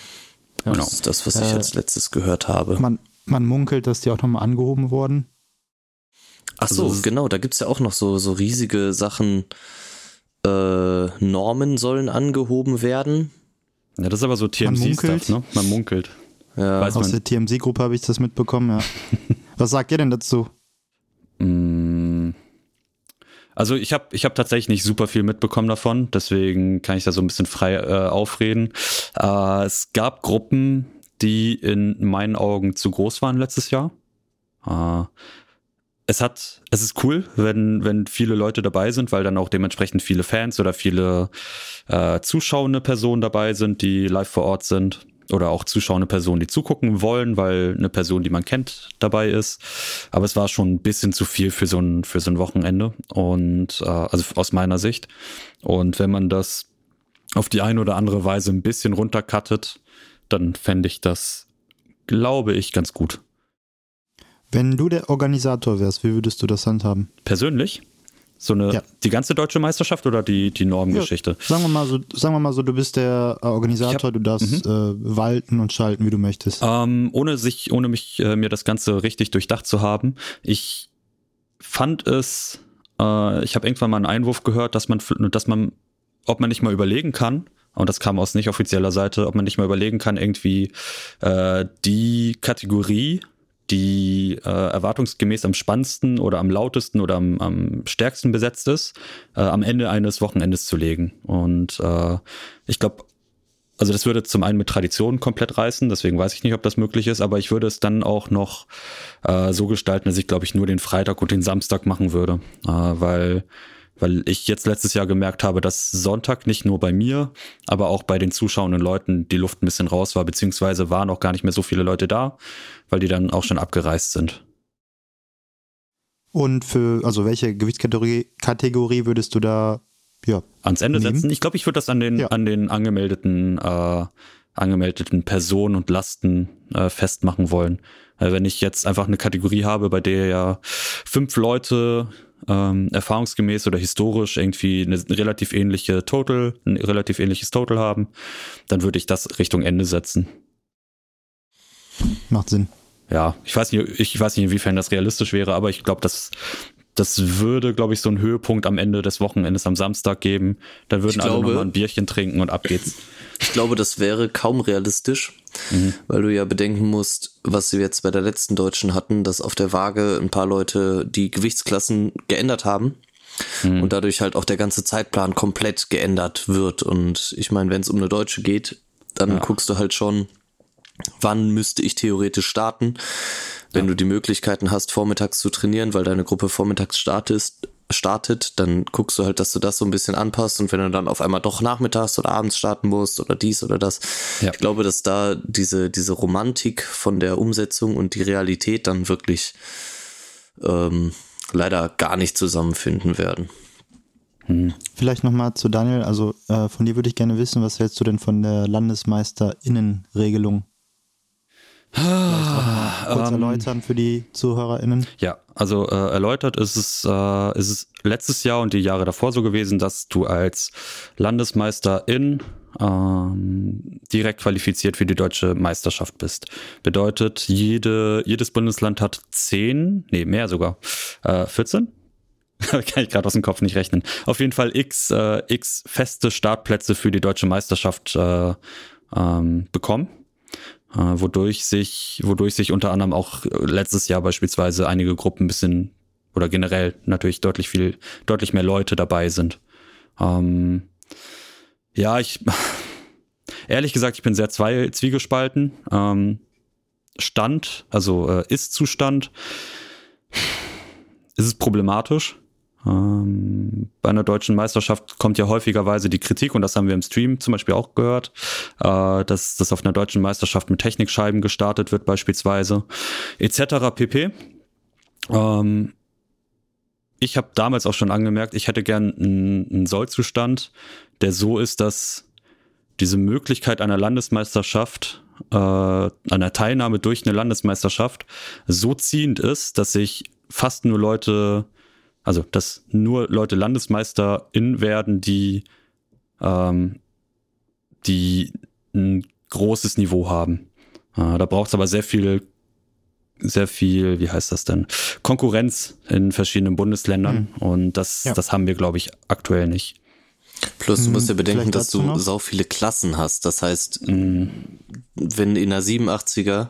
Genau. Das ist das, was ich Äh, als letztes gehört habe. Man, man munkelt, dass die auch nochmal angehoben wurden. Ach so, Also genau, da gibt's ja auch noch so, so riesige Sachen. Äh, Normen sollen angehoben werden. Ja, das ist aber so TMC-Stuff, munkelt. ne? Man munkelt. Ja, Weiß Aus man. der TMC-Gruppe habe ich das mitbekommen, ja. Was sagt ihr denn dazu? Mm. Also ich habe ich hab tatsächlich nicht super viel mitbekommen davon, deswegen kann ich da so ein bisschen frei äh, aufreden. Äh, es gab Gruppen, die in meinen Augen zu groß waren letztes Jahr. Äh, es hat, es ist cool, wenn, wenn viele Leute dabei sind, weil dann auch dementsprechend viele Fans oder viele äh, zuschauende Personen dabei sind, die live vor Ort sind. Oder auch zuschauende Personen, die zugucken wollen, weil eine Person, die man kennt, dabei ist. Aber es war schon ein bisschen zu viel für so ein, für so ein Wochenende. Und äh, also aus meiner Sicht. Und wenn man das auf die eine oder andere Weise ein bisschen runtercuttet, dann fände ich das, glaube ich, ganz gut. Wenn du der Organisator wärst, wie würdest du das handhaben? Persönlich? So eine, Ja. die ganze deutsche Meisterschaft oder die, die Normgeschichte? Sagen wir mal so, sagen wir mal so, du bist der äh, Organisator, du darfst äh, walten und schalten, wie du möchtest. Ähm, ohne sich, ohne mich, äh, mir das Ganze richtig durchdacht zu haben. Ich fand es, äh, ich habe irgendwann mal einen Einwurf gehört, dass man, dass man, ob man nicht mal überlegen kann, und das kam aus nicht offizieller Seite, ob man nicht mal überlegen kann, irgendwie äh, die Kategorie, die äh, erwartungsgemäß am spannendsten oder am lautesten oder am, am stärksten besetzt ist, äh, am Ende eines Wochenendes zu legen. Und äh, ich glaube, also das würde zum einen mit Tradition komplett reißen, deswegen weiß ich nicht, ob das möglich ist, aber ich würde es dann auch noch äh, so gestalten, dass ich, glaube ich, nur den Freitag und den Samstag machen würde. Äh, weil, weil ich jetzt letztes Jahr gemerkt habe, dass Sonntag nicht nur bei mir, aber auch bei den zuschauenden Leuten die Luft ein bisschen raus war, beziehungsweise waren auch gar nicht mehr so viele Leute da, weil die dann auch schon abgereist sind. Und für, also welche Gewichtskategorie Kategorie würdest du da, ja, ans Ende nehmen? setzen. Ich glaube, ich würde das an den, Ja. an den angemeldeten, äh, angemeldeten Personen und Lasten äh, festmachen wollen. Weil wenn ich jetzt einfach eine Kategorie habe, bei der ja fünf Leute ähm, erfahrungsgemäß oder historisch irgendwie eine relativ ähnliche Total, ein relativ ähnliches Total haben, dann würde ich das Richtung Ende setzen. macht Sinn. Ja, ich weiß nicht, ich weiß nicht, inwiefern das realistisch wäre, aber ich glaube, das, das würde, glaube ich, so einen Höhepunkt am Ende des Wochenendes am Samstag geben. Dann würden Ich alle glaube- nochmal ein Bierchen trinken und ab geht's. Ich glaube, das wäre kaum realistisch, weil du ja bedenken musst, was wir jetzt bei der letzten Deutschen hatten, dass auf der Waage ein paar Leute die Gewichtsklassen geändert haben und dadurch halt auch der ganze Zeitplan komplett geändert wird. Und ich meine, wenn es um eine Deutsche geht, dann guckst du halt schon, wann müsste ich theoretisch starten. Wenn du die Möglichkeiten hast, vormittags zu trainieren, weil deine Gruppe vormittags startest, startet, dann guckst du halt, dass du das so ein bisschen anpasst und wenn du dann auf einmal doch nachmittags oder abends starten musst oder dies oder das. Ja. Ich glaube, dass da diese, diese Romantik von der Umsetzung und die Realität dann wirklich ähm, leider gar nicht zusammenfinden werden. Vielleicht nochmal zu Daniel, also äh, von dir würde ich gerne wissen, was hältst du denn von der Landesmeisterinnenregelung? Kurz Ähm, erläutern für die ZuhörerInnen. Ja, also äh, erläutert ist es, äh, ist es letztes Jahr und die Jahre davor so gewesen, dass du als Landesmeisterin ähm, direkt qualifiziert für die deutsche Meisterschaft bist. Bedeutet, jede, jedes Bundesland hat zehn, nee, mehr sogar, äh, 14? Kann ich gerade aus dem Kopf nicht rechnen. Auf jeden Fall x, äh, x feste Startplätze für die deutsche Meisterschaft äh, ähm, bekommen. Äh, wodurch sich, wodurch sich unter anderem auch letztes Jahr beispielsweise einige Gruppen ein bisschen oder generell natürlich deutlich viel, deutlich mehr Leute dabei sind. Ähm, ja, ich ehrlich gesagt, ich bin sehr zwei, zwiegespalten. Ähm, Stand, also äh, Ist-Zustand, ist es problematisch. Ähm, bei einer deutschen Meisterschaft kommt ja häufigerweise die Kritik, und das haben wir im Stream zum Beispiel auch gehört, äh, dass das auf einer deutschen Meisterschaft mit Technikscheiben gestartet wird, beispielsweise, etc. pp. Ähm, ich habe damals auch schon angemerkt, ich hätte gern einen, einen Sollzustand, der so ist, dass diese Möglichkeit einer Landesmeisterschaft, äh, einer Teilnahme durch eine Landesmeisterschaft so ziehend ist, dass sich fast nur Leute, also dass nur Leute LandesmeisterInnen werden, die, ähm, die ein großes Niveau haben. Äh, da braucht es aber sehr viel sehr viel, wie heißt das denn, Konkurrenz in verschiedenen Bundesländern mhm. und das, ja. das haben wir, glaube ich, aktuell nicht. Plus, du musst ja hm, bedenken, dass du noch? sau viele Klassen hast. Das heißt, mhm. wenn in der 87er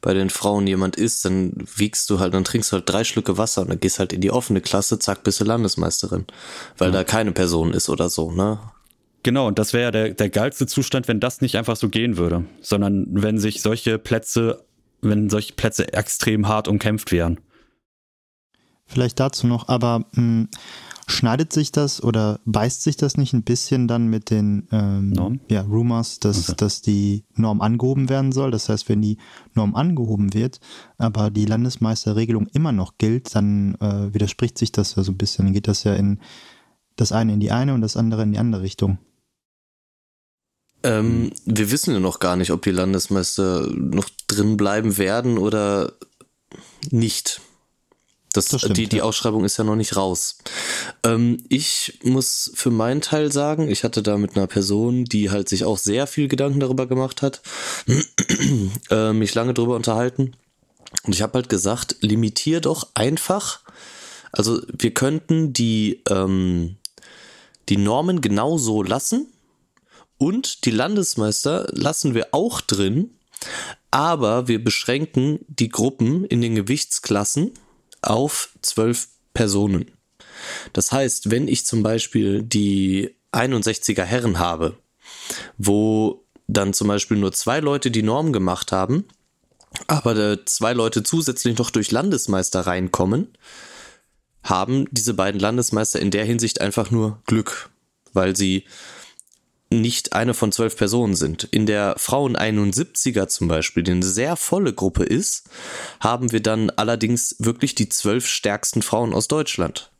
bei den Frauen jemand ist, dann wiegst du halt, dann trinkst du halt drei Schlücke Wasser und dann gehst halt in die offene Klasse, zack, bist du Landesmeisterin. Weil ja. da keine Person ist oder so, ne? Genau, und das wäre ja der, der geilste Zustand, wenn das nicht einfach so gehen würde, sondern wenn sich solche Plätze wenn solche Plätze extrem hart umkämpft wären. Vielleicht dazu noch, aber mh, hm, schneidet sich das oder beißt sich das nicht ein bisschen dann mit den ähm, ja, Rumors, dass, okay. dass die Norm angehoben werden soll? Das heißt, wenn die Norm angehoben wird, aber die Landesmeisterregelung immer noch gilt, dann äh, widerspricht sich das ja so ein bisschen. Dann geht das ja in das eine in die eine und das andere in die andere Richtung. Ähm, wir wissen ja noch gar nicht, ob die Landesmeister noch drin bleiben werden oder nicht. Das, das stimmt, die, die Ausschreibung ist ja noch nicht raus. Ähm, ich muss für meinen Teil sagen, ich hatte da mit einer Person, die halt sich auch sehr viel Gedanken darüber gemacht hat, äh, mich lange darüber unterhalten. Und ich habe halt gesagt, limitier doch einfach. Also wir könnten die, ähm, die Normen genauso lassen, und die Landesmeister lassen wir auch drin, aber wir beschränken die Gruppen in den Gewichtsklassen auf zwölf Personen. Das heißt, wenn ich zum Beispiel die 61er Herren habe, wo dann zum Beispiel nur zwei Leute die Norm gemacht haben, aber zwei Leute zusätzlich noch durch Landesmeister reinkommen, haben diese beiden Landesmeister in der Hinsicht einfach nur Glück, weil sie nicht eine von zwölf Personen sind. In der Frauen 71er zum Beispiel, die eine sehr volle Gruppe ist, haben wir dann allerdings wirklich die zwölf stärksten Frauen aus Deutschland.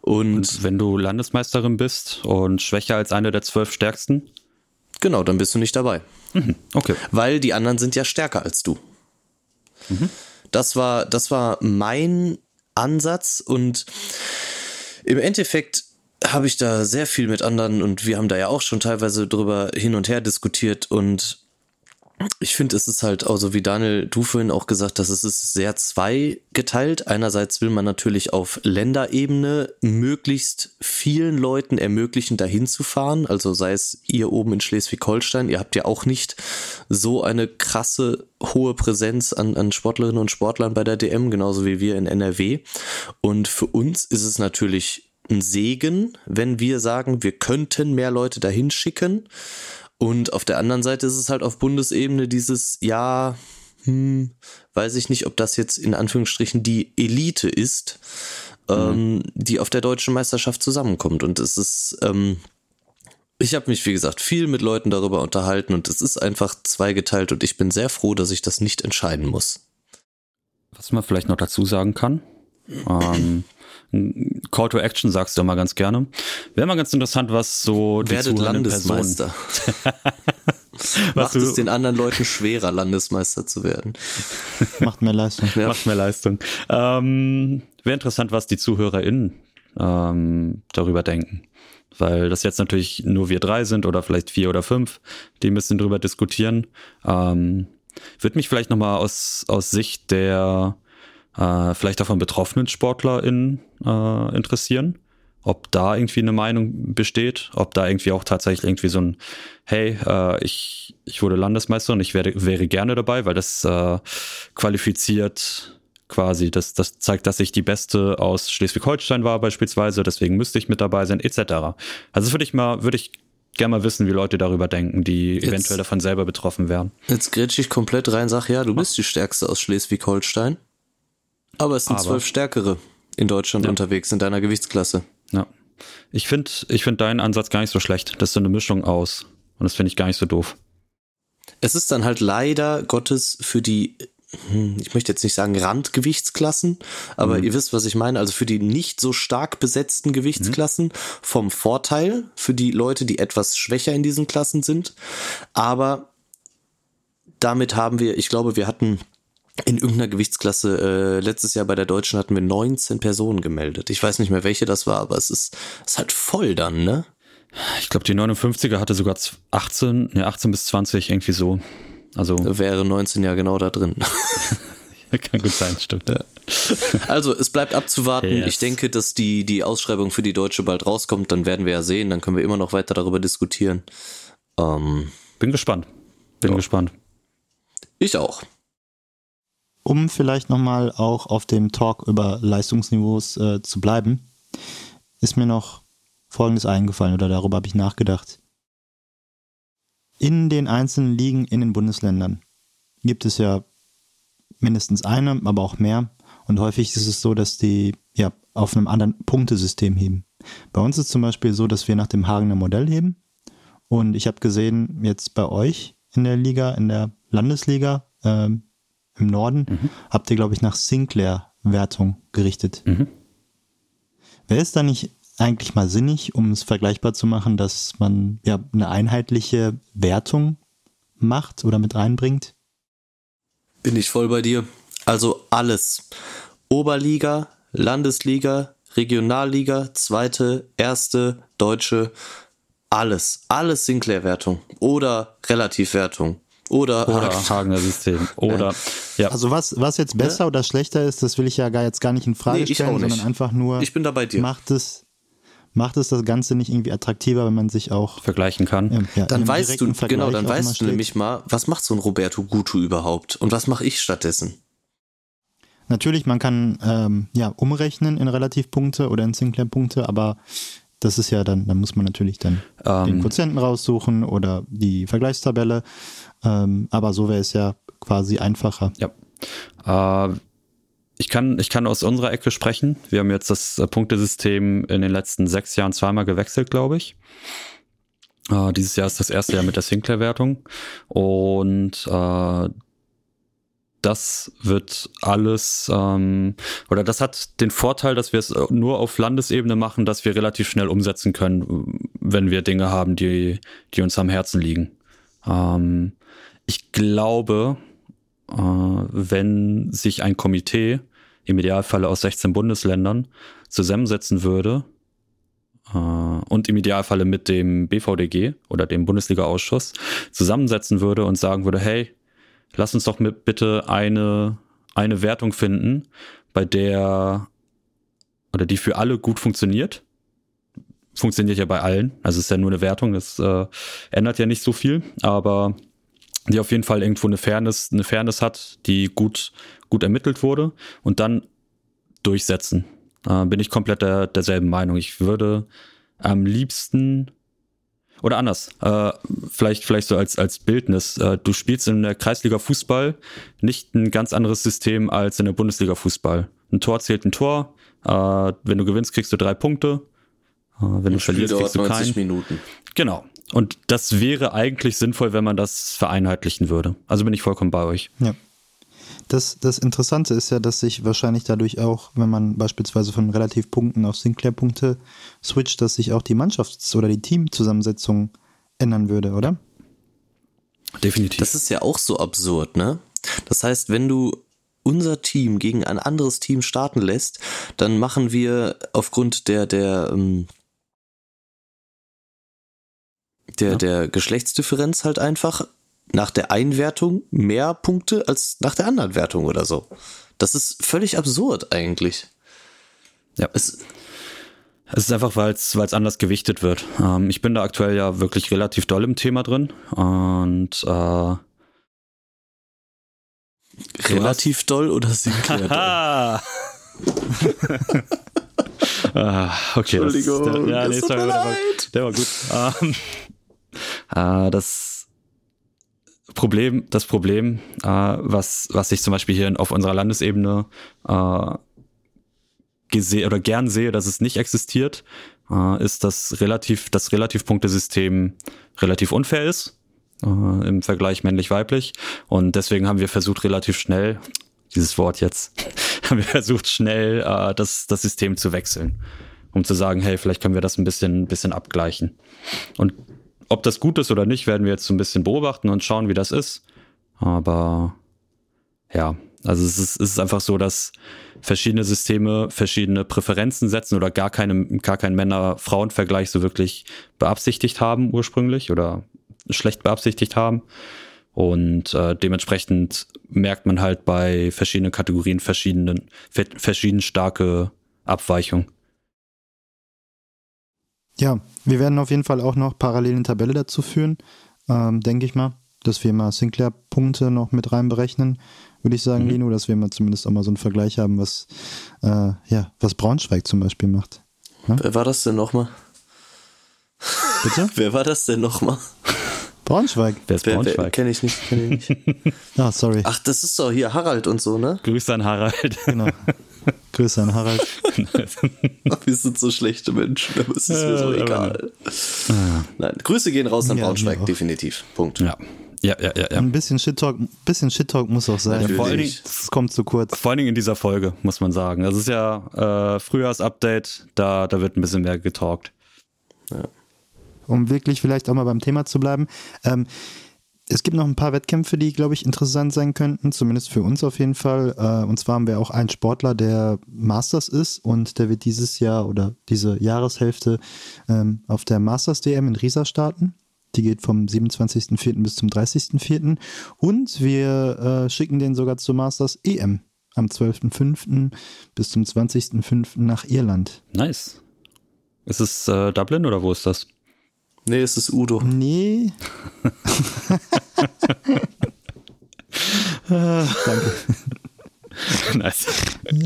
Und, und, wenn du Landesmeisterin bist und schwächer als eine der zwölf stärksten? Genau, dann bist du nicht dabei. Mhm, okay. Weil die anderen sind ja stärker als du. Mhm. Das war, das war mein Ansatz und im Endeffekt habe ich da sehr viel mit anderen und wir haben da ja auch schon teilweise drüber hin und her diskutiert und ich finde, es ist halt auch so, wie Daniel, du vorhin auch gesagt hast, es ist sehr zweigeteilt. Einerseits will man natürlich auf Länderebene möglichst vielen Leuten ermöglichen, dahin zu fahren. Also sei es ihr oben in Schleswig-Holstein, ihr habt ja auch nicht so eine krasse hohe Präsenz an, an Sportlerinnen und Sportlern bei der DM, genauso wie wir in NRW. Und für uns ist es natürlich ein Segen, wenn wir sagen, wir könnten mehr Leute dahin schicken. Und auf der anderen Seite ist es halt auf Bundesebene dieses, ja, hm, weiß ich nicht, ob das jetzt in Anführungsstrichen die Elite ist, mhm. ähm, die auf der deutschen Meisterschaft zusammenkommt. Und es ist, ähm, ich habe mich, wie gesagt, viel mit Leuten darüber unterhalten und es ist einfach zweigeteilt und ich bin sehr froh, dass ich das nicht entscheiden muss. Was man vielleicht noch dazu sagen kann, ähm, Call to Action sagst du immer ganz gerne. Wäre mal ganz interessant, was so die Werdet Landesmeister. Macht es den anderen Leuten schwerer, Landesmeister zu werden. Macht mehr Leistung. Ja. Macht mehr Leistung. Ähm, Wäre interessant, was die ZuhörerInnen ähm, darüber denken. weil das jetzt natürlich nur wir drei sind oder vielleicht vier oder fünf, die ein bisschen drüber diskutieren. Ähm, würde mich vielleicht nochmal aus, aus Sicht der äh, vielleicht davon betroffenen SportlerInnen äh, interessieren ob da irgendwie eine Meinung besteht, ob da irgendwie auch tatsächlich irgendwie so ein, hey, äh, ich, ich wurde Landesmeister und ich wäre, wäre gerne dabei, weil das äh, qualifiziert quasi, das, das zeigt, dass ich die Beste aus Schleswig-Holstein war beispielsweise, deswegen müsste ich mit dabei sein, etc. Also das würde ich mal, würde ich gerne mal wissen, wie Leute darüber denken, die jetzt, eventuell davon selber betroffen wären. Jetzt grätsch ich komplett rein, sag ja, du bist die Stärkste aus Schleswig-Holstein, aber es sind aber, zwölf Stärkere in Deutschland ja. unterwegs in deiner Gewichtsklasse. Ja. Ich finde ich find deinen Ansatz gar nicht so schlecht. Das ist so eine Mischung aus. Und das finde ich gar nicht so doof. Es ist dann halt leider Gottes für die, hm, ich möchte jetzt nicht sagen Randgewichtsklassen, aber mhm. ihr wisst, was ich meine. Also für die nicht so stark besetzten Gewichtsklassen mhm. vom Vorteil für die Leute, die etwas schwächer in diesen Klassen sind. Aber damit haben wir, ich glaube, wir hatten in irgendeiner Gewichtsklasse, äh, letztes Jahr bei der Deutschen hatten wir 19 Personen gemeldet. Ich weiß nicht mehr, welche das war, aber es ist, ist halt voll dann, ne? Ich glaube, die 59er hatte sogar 18, ne, 18 bis 20, irgendwie so. Also. Wäre 19 ja genau da drin. Kann gut sein, stimmt. Ja. Also, es bleibt abzuwarten. Yes. Ich denke, dass die, die Ausschreibung für die Deutsche bald rauskommt. Dann werden wir ja sehen. Dann können wir immer noch weiter darüber diskutieren. Ähm, Bin gespannt. Bin ja. gespannt. Ich auch. Um vielleicht nochmal auch auf dem Talk über Leistungsniveaus äh, zu bleiben, ist mir noch Folgendes eingefallen oder darüber habe ich nachgedacht. In den einzelnen Ligen in den Bundesländern gibt es ja mindestens eine, aber auch mehr. Und häufig ist es so, dass die ja auf einem anderen Punktesystem heben. Bei uns ist zum Beispiel so, dass wir nach dem Hagener Modell heben. Und ich habe gesehen, jetzt bei euch in der Liga, in der Landesliga, äh, im Norden, mhm. habt ihr, glaube ich, nach Sinclair-Wertung gerichtet. Mhm. Wäre es da nicht eigentlich mal sinnig, um es vergleichbar zu machen, dass man ja eine einheitliche Wertung macht oder mit reinbringt? Bin ich voll bei dir. Also alles. Oberliga, Landesliga, Regionalliga, zweite, erste, deutsche, alles. Alles Sinclair-Wertung oder Relativwertung. Oder, oder Hagener System. Oder ja. Also was, was jetzt besser ja. oder schlechter ist, das will ich ja gar jetzt gar nicht in Frage nee, stellen, sondern einfach nur ich bin da bei dir. macht es macht es das Ganze nicht irgendwie attraktiver, wenn man sich auch vergleichen kann. Ja, dann weißt du genau, dann weißt du nämlich mal, was macht so ein Roberto Gutu überhaupt und was mache ich stattdessen? Natürlich, man kann ähm, ja umrechnen in Relativpunkte oder in Sinclair-Punkte, aber das ist ja dann, dann muss man natürlich dann ähm, den Quotienten raussuchen oder die Vergleichstabelle. Ähm, aber so wäre es ja quasi einfacher. Ja. Äh, ich kann, ich kann aus unserer Ecke sprechen. Wir haben jetzt das äh, Punktesystem in den letzten sechs Jahren zweimal gewechselt, glaube ich. Uh, dieses Jahr ist das erste Jahr mit der Sinclair-Wertung. Und uh, das wird alles, ähm, oder das hat den Vorteil, dass wir es nur auf Landesebene machen, dass wir relativ schnell umsetzen können, wenn wir Dinge haben, die, die uns am Herzen liegen. Ähm, ich glaube, äh, wenn sich ein Komitee im Idealfalle aus 16 Bundesländern zusammensetzen würde äh, und im Idealfalle mit dem BVDG oder dem Bundesliga-Ausschuss zusammensetzen würde und sagen würde, hey, lass uns doch mit bitte eine, eine Wertung finden, bei der oder die für alle gut funktioniert. Funktioniert ja bei allen, also ist ja nur eine Wertung, das äh, ändert ja nicht so viel, aber die auf jeden Fall irgendwo eine Fairness, eine Fairness hat, die gut, gut ermittelt wurde und dann durchsetzen. Äh, bin ich komplett der, derselben Meinung. Ich würde am liebsten oder anders, äh, vielleicht, vielleicht so als, als Bildnis. Äh, du spielst in der Kreisliga Fußball nicht ein ganz anderes System als in der Bundesliga Fußball. Ein Tor zählt ein Tor. Äh, wenn du gewinnst, kriegst du drei Punkte. Äh, wenn du verlierst, kriegst du keinen. Minuten. Genau. Und das wäre eigentlich sinnvoll, wenn man das vereinheitlichen würde. Also bin ich vollkommen bei euch. Ja. Das, das Interessante ist ja, dass sich wahrscheinlich dadurch auch, wenn man beispielsweise von Relativpunkten auf Sinclair-Punkte switcht, dass sich auch die Mannschafts- oder die Teamzusammensetzung ändern würde, oder? Definitiv. Das ist ja auch so absurd, ne? Das heißt, wenn du unser Team gegen ein anderes Team starten lässt, dann machen wir aufgrund der, der ähm, der, ja. der Geschlechtsdifferenz halt einfach nach der Einwertung mehr Punkte als nach der anderen Wertung oder so. Das ist völlig absurd eigentlich. Ja. Es, es ist einfach, weil es anders gewichtet wird. Ähm, ich bin da aktuell ja wirklich relativ doll im Thema drin und äh, relativ doll oder sehr doll? ah, okay, Entschuldigung, das, der, ja, nee, sorry, der, war, der war gut. Ähm, äh, das Problem, das Problem, äh, was, was ich zum Beispiel hier auf unserer Landesebene äh, gesehen oder gern sehe, dass es nicht existiert, äh, ist, dass relativ das Relativpunktesystem relativ unfair ist äh, im Vergleich männlich-weiblich. Und deswegen haben wir versucht, relativ schnell, dieses Wort jetzt, haben wir versucht, schnell äh, das, das System zu wechseln. Um zu sagen, hey, vielleicht können wir das ein bisschen, bisschen abgleichen. Und ob das gut ist oder nicht, werden wir jetzt so ein bisschen beobachten und schauen, wie das ist. Aber ja, also es ist, es ist einfach so, dass verschiedene Systeme verschiedene Präferenzen setzen oder gar keine, gar keinen Männer-Frauen-Vergleich so wirklich beabsichtigt haben ursprünglich oder schlecht beabsichtigt haben. Und äh, dementsprechend merkt man halt bei verschiedenen Kategorien verschiedenen, verschieden starke Abweichungen. Ja, wir werden auf jeden Fall auch noch parallel eine Tabelle dazu führen, ähm, denke ich mal, dass wir mal Sinclair-Punkte noch mit reinberechnen würde ich sagen, mhm. Lino, dass wir mal zumindest auch mal so einen Vergleich haben, was, äh, ja, was Braunschweig zum Beispiel macht. Ja? Wer war das denn nochmal? Bitte? Wer war das denn nochmal? Braunschweig. Wer ist Braunschweig? Wer, Kenn ich nicht, kenn ich nicht. ah, sorry. Ach, das ist doch hier Harald und so, ne? Grüße an Harald. Genau. Grüße an Harald. Ach, wir sind so schlechte Menschen, aber es ist mir so egal. Nein, Grüße gehen raus an ja, Braunschweig, definitiv. Punkt. Ja. Ja, ja, ja, ja. Ein bisschen Shit-Talk, bisschen Shit-Talk muss auch sein. Ja, vor allen Dingen, es kommt zu kurz. Vor allen Dingen in dieser Folge, muss man sagen. Das ist ja äh, Frühjahrs-Update, da, da wird ein bisschen mehr getalkt. Ja. Um wirklich vielleicht auch mal beim Thema zu bleiben. Ähm, es gibt noch ein paar Wettkämpfe, die, glaube ich, interessant sein könnten, zumindest für uns auf jeden Fall. Äh, und zwar haben wir auch einen Sportler, der Masters ist und der wird dieses Jahr oder diese Jahreshälfte ähm, auf der Masters DM in Riesa starten. Die geht vom 27.04. bis zum 30.04. Und wir äh, schicken den sogar zur Masters EM am 12.05. bis zum 20.05. nach Irland. Nice. Ist es äh, Dublin oder wo ist das? Nee, es ist Udo. Nee. Danke. nice.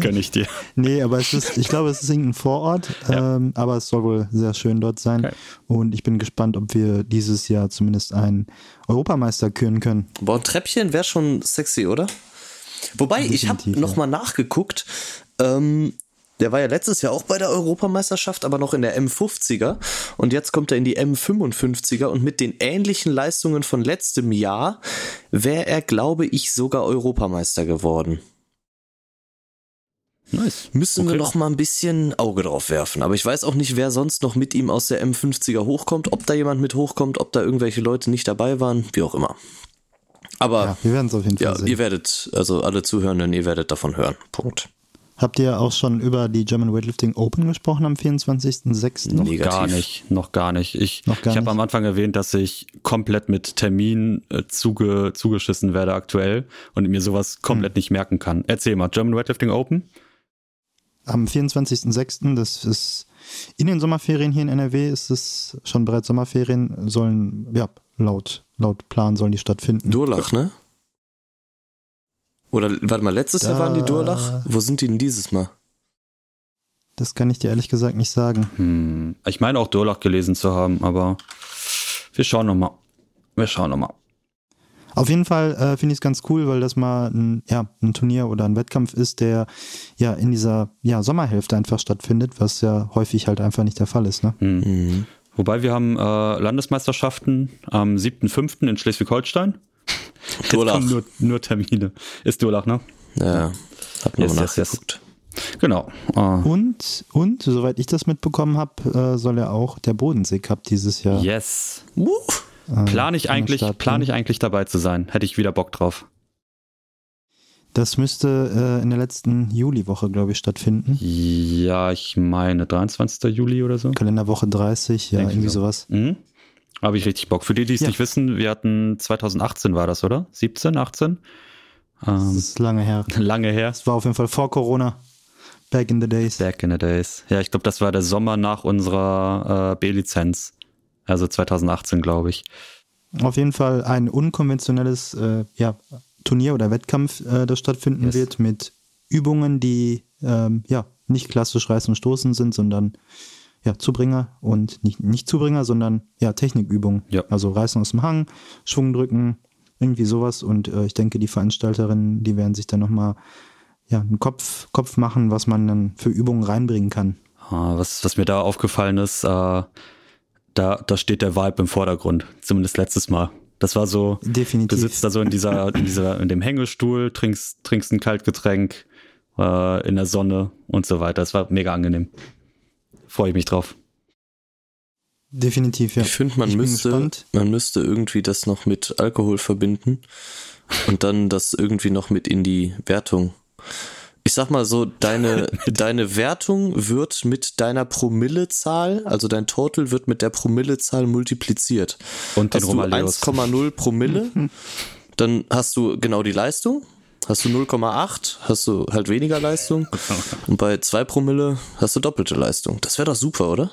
Gönn ich dir. Nee, aber es ist, ich glaube, es ist irgendein Vorort, ja. ähm, aber es soll wohl sehr schön dort sein. Okay. Und ich bin gespannt, ob wir dieses Jahr zumindest einen Europameister küren können. Boah, ein Treppchen wäre schon sexy, oder? Wobei, ich habe nochmal ja. nachgeguckt. Ähm, der war ja letztes Jahr auch bei der Europameisterschaft, aber noch in der M50er. Und jetzt kommt er in die M55er und mit den ähnlichen Leistungen von letztem Jahr wäre er, glaube ich, sogar Europameister geworden. Nice. Müssen okay. wir noch mal ein bisschen Auge drauf werfen. Aber ich weiß auch nicht, wer sonst noch mit ihm aus der M50er hochkommt, ob da jemand mit hochkommt, ob da irgendwelche Leute nicht dabei waren, wie auch immer. Aber ja, wir werden es auf jeden Fall ja, sehen. Ihr werdet, also alle Zuhörenden, ihr werdet davon hören. Punkt. Habt ihr auch schon über die German Weightlifting Open gesprochen am 24.06.? Noch Negativ. gar nicht, noch gar nicht. Ich, ich habe am Anfang erwähnt, dass ich komplett mit Termin äh, zuge, zugeschissen werde aktuell und mir sowas komplett hm. nicht merken kann. Erzähl mal, German Weightlifting Open? am 24.06., das ist in den Sommerferien hier in NRW, ist es schon bereits Sommerferien, sollen, ja, laut, laut Plan sollen die stattfinden. Durlach, ne? Oder, warte mal, letztes da, Jahr waren die Durlach? Wo sind die denn dieses Mal? Das kann ich dir ehrlich gesagt nicht sagen. Hm, ich meine auch Durlach gelesen zu haben, aber wir schauen nochmal. Wir schauen nochmal. Auf jeden Fall äh, finde ich es ganz cool, weil das mal ein, ja, ein Turnier oder ein Wettkampf ist, der ja in dieser ja, Sommerhälfte einfach stattfindet, was ja häufig halt einfach nicht der Fall ist. Ne? Mhm. Mhm. Wobei wir haben äh, Landesmeisterschaften am 7.5. in Schleswig-Holstein. Durlach. Nur, nur, Termine. Ist Durlach, ne? Ja, hab nur yes, nachgeguckt. Yes. Genau. Uh. Und, und, soweit ich das mitbekommen habe, äh, soll ja auch der Bodensee Cup dieses Jahr. Yes. Uh. Äh, plan ich eigentlich, plan ich eigentlich dabei zu sein? Hätte ich wieder Bock drauf. Das müsste äh, in der letzten Juliwoche, glaube ich, stattfinden. Ja, ich meine 23. Juli oder so. Kalenderwoche 30, ja, Denk irgendwie so. sowas. Mhm. Habe ich richtig Bock. Für die, die es Ja. nicht wissen, wir hatten 2018 war das, oder? 17, 18? Das Ähm, ist lange her. lange her. Das war auf jeden Fall vor Corona. Back in the days. Back in the days. Ja, ich glaube, das war der Sommer nach unserer äh, B-Lizenz. Also 2018, glaube ich. Auf jeden Fall ein unkonventionelles äh, ja, Turnier oder Wettkampf, äh, das stattfinden Yes. wird mit Übungen, die ähm, ja nicht klassisch Reißen und Stoßen sind, sondern ja, Zubringer und nicht, nicht Zubringer, sondern ja, Technikübungen. Ja. Also Reißen aus dem Hang, Schwung drücken, irgendwie sowas. Und äh, ich denke, die Veranstalterinnen, die werden sich dann nochmal ja, einen Kopf, Kopf machen, was man dann für Übungen reinbringen kann. Ah, Was, was mir da aufgefallen ist, äh, da, da steht der Vibe im Vordergrund. Zumindest letztes Mal. Das war so, Definitiv. du sitzt da so in dieser, in dieser, in dem Hängestuhl, trinkst, trinkst ein Kaltgetränk äh, in der Sonne und so weiter. Das war mega angenehm. Freue ich mich drauf. Definitiv, ja. Ich finde, man müsste, man müsste irgendwie das noch mit Alkohol verbinden und dann das irgendwie noch mit in die Wertung. Ich sag mal so, deine, deine Wertung wird mit deiner Promillezahl, also dein Total wird mit der Promillezahl multipliziert. Und den Hast du Romaleos. 1,0 Promille, dann hast du genau die Leistung. Hast du 0,8, hast du halt weniger Leistung. Und bei 2 Promille hast du doppelte Leistung. Das wäre doch super, oder?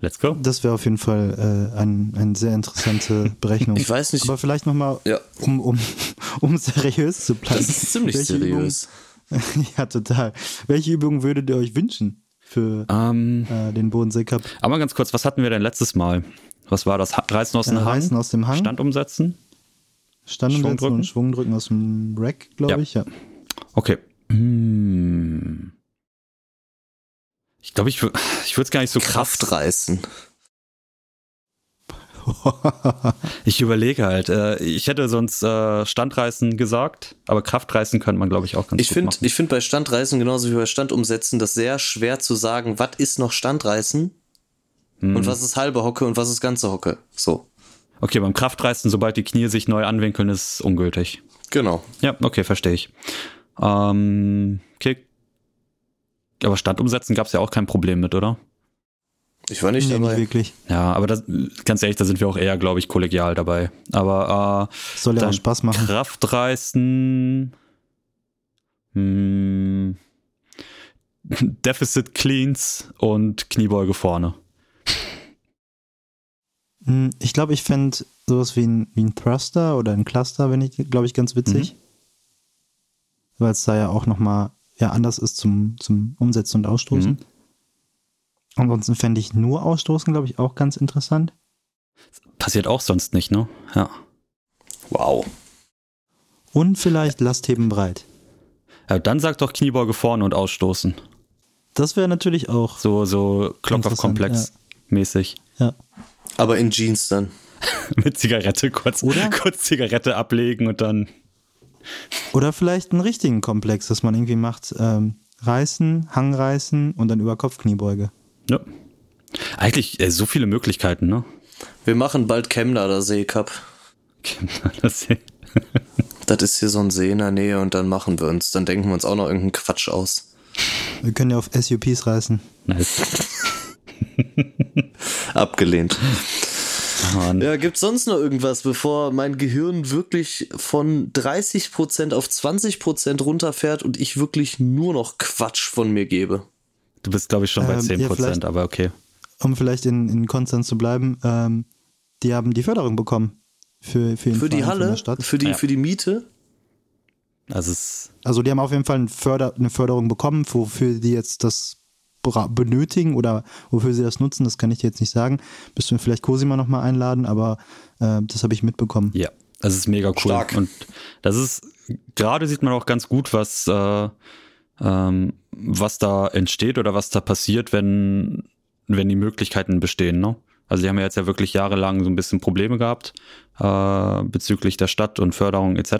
Let's go. Das wäre auf jeden Fall äh, ein, eine sehr interessante Berechnung. Ich weiß nicht. Aber vielleicht nochmal, Ja. um, um, um seriös zu bleiben. Das ist ziemlich Welche seriös. Übung, ja, total. Welche Übung würdet ihr euch wünschen für Ähm, äh, den Bodensee Cup? aber ganz kurz, was hatten wir denn letztes Mal? Was war das? Reißen aus dem Äh, Hang? Reißen aus dem Hang. Stand umsetzen? Stand umsetzen Schwungdrücken? und Schwungdrücken aus dem Rack, glaube Ja. ich, ja. Okay. Hm. Ich glaube, ich, ich würde es gar nicht so krass. Kraft reißen. Ich überlege halt. Äh, ich hätte sonst äh, Standreißen gesagt, aber Kraftreißen könnte man, glaube ich, auch ganz Ich gut finde machen. ich find bei Standreißen genauso wie bei Standumsetzen das sehr schwer zu sagen, was ist noch Standreißen Hm. und was ist halbe Hocke und was ist ganze Hocke. So. Okay, beim Kraftreißen, sobald die Knie sich neu anwinkeln, ist ungültig. Genau. Ja, okay, verstehe ich. Ähm, okay. Aber Stand umsetzen gab es ja auch kein Problem mit, oder? Ich war nicht Nee, nicht dabei. wirklich. Ja, aber das, ganz ehrlich, da sind wir auch eher, glaube ich, kollegial dabei. Aber äh, Soll ja dann auch Spaß machen. Kraftreißen. Hm, Deficit Cleans und Kniebeuge vorne. Hm, Ich glaube, ich fände sowas wie ein, wie ein Thruster oder ein Cluster, wenn ich, glaube ich, ganz witzig. Weil es da ja auch nochmal ja, anders ist zum, zum Umsetzen und Ausstoßen. Mhm. Ansonsten fände ich nur Ausstoßen, glaube ich, auch ganz interessant. Passiert auch sonst nicht, ne? Ja. Wow. Und vielleicht Lastheben breit. ja dann sagt doch Kniebeuge vorne und ausstoßen. Das wäre natürlich auch, So, so Clock of Interessant, Complex mäßig. ja. Aber in Jeans dann. Mit Zigarette kurz, Oder? kurz Zigarette ablegen und dann. Oder vielleicht einen richtigen Komplex, dass man irgendwie macht, ähm, Reißen, Hangreißen und dann über Kopfkniebeuge. Ja. Eigentlich äh, so viele Möglichkeiten, ne? Wir machen bald Chemnitzer der Seecup. Das- Das ist hier so ein See in der Nähe und dann machen wir uns. Dann denken wir uns auch noch irgendeinen Quatsch aus. Wir können ja auf SUPs reißen. nice. Abgelehnt. Mann. Ja, gibt's sonst noch irgendwas, bevor mein Gehirn wirklich von 30% auf 20% runterfährt und ich wirklich nur noch Quatsch von mir gebe? Du bist, glaube ich, schon bei Ähm, 10%, ja, aber okay. Um vielleicht in, in Konstanz zu bleiben, ähm, die haben die Förderung bekommen für, für, Für die Halle? der Stadt. Für die, Ja. für die Miete? Also es Also die haben auf jeden Fall eine, Förder, eine Förderung bekommen, wofür die jetzt das benötigen oder wofür sie das nutzen, das kann ich dir jetzt nicht sagen. Müssten wir vielleicht Cosima nochmal einladen, aber äh, das habe ich mitbekommen. Ja, das ist mega cool. Stark. Und das ist, gerade sieht man auch ganz gut, was, äh, ähm, was da entsteht oder was da passiert, wenn, wenn die Möglichkeiten bestehen. Ne? Also die haben ja jetzt ja wirklich jahrelang so ein bisschen Probleme gehabt äh, bezüglich der Stadt und Förderung etc.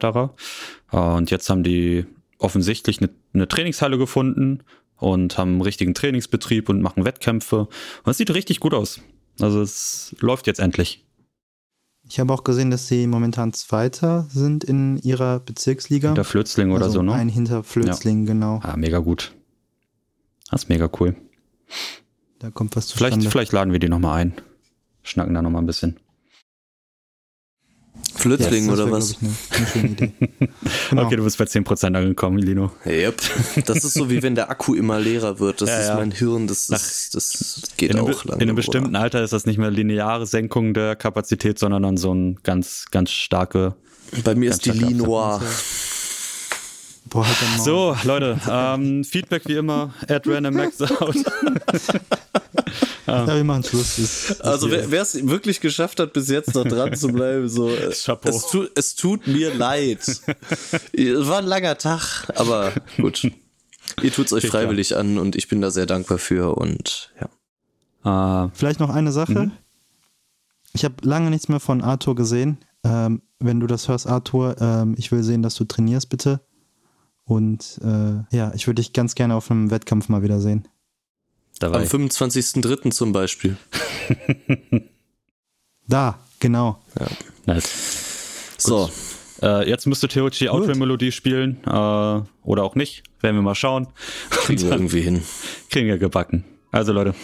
Äh, und jetzt haben die offensichtlich eine, eine Trainingshalle gefunden und haben einen richtigen Trainingsbetrieb und machen Wettkämpfe. Und es sieht richtig gut aus. Also es läuft jetzt endlich. Ich habe auch gesehen, dass sie momentan Zweiter sind in ihrer Bezirksliga. Der Flötzling oder also so, ne? Ein hinter Flötzling, genau. Ah, mega gut. Das ist mega cool. Da kommt was zustande. Vielleicht, vielleicht laden wir die nochmal ein. Schnacken da nochmal ein bisschen. Flötzling Das oder was? Genau. Okay, du bist bei 10% angekommen, Lino. Yep. Das ist so wie wenn der Akku immer leerer wird. Das Ja, ist ja. mein Hirn, das, das, das geht In auch lange. in einem bestimmten Alter ist das nicht mehr lineare Senkung der Kapazität, sondern dann so ein ganz, ganz starke. Bei mir ist die Linoir. Boah, halt. So, Leute, ähm, Feedback wie immer at randommaxout. Ja, wir machen Schluss. Das, Also wer es wirklich geschafft hat, bis jetzt noch dran zu bleiben, so äh, Chapeau. es, tu, es tut mir leid. es war ein langer Tag, aber gut. Ihr tut's euch Geht klar. freiwillig an und ich bin da sehr dankbar für und ja. äh, Vielleicht noch eine Sache. Mhm. Ich habe lange nichts mehr von Arthur gesehen. Ähm, wenn du das hörst, Arthur, ähm, ich will sehen, dass du trainierst, bitte. Und äh, ja, ich würde dich ganz gerne auf einem Wettkampf mal wieder sehen. dabei. Am 25.03. zum Beispiel. Da, genau. Nice. So, Äh, jetzt müsste Theochi Outro-Melodie spielen, äh, oder auch nicht. Werden wir mal schauen. kriegen wir irgendwie hin. Kriegen wir gebacken. Also Leute,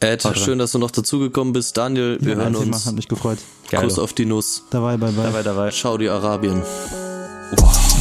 Ed, schön, dass du noch dazugekommen bist. Daniel, wir Ja, hören uns. Hat mich gefreut. geil. Kuss auf die Nuss. Dabei, bye, bye. Dabei, dabei. Saudi-Arabien. Boah.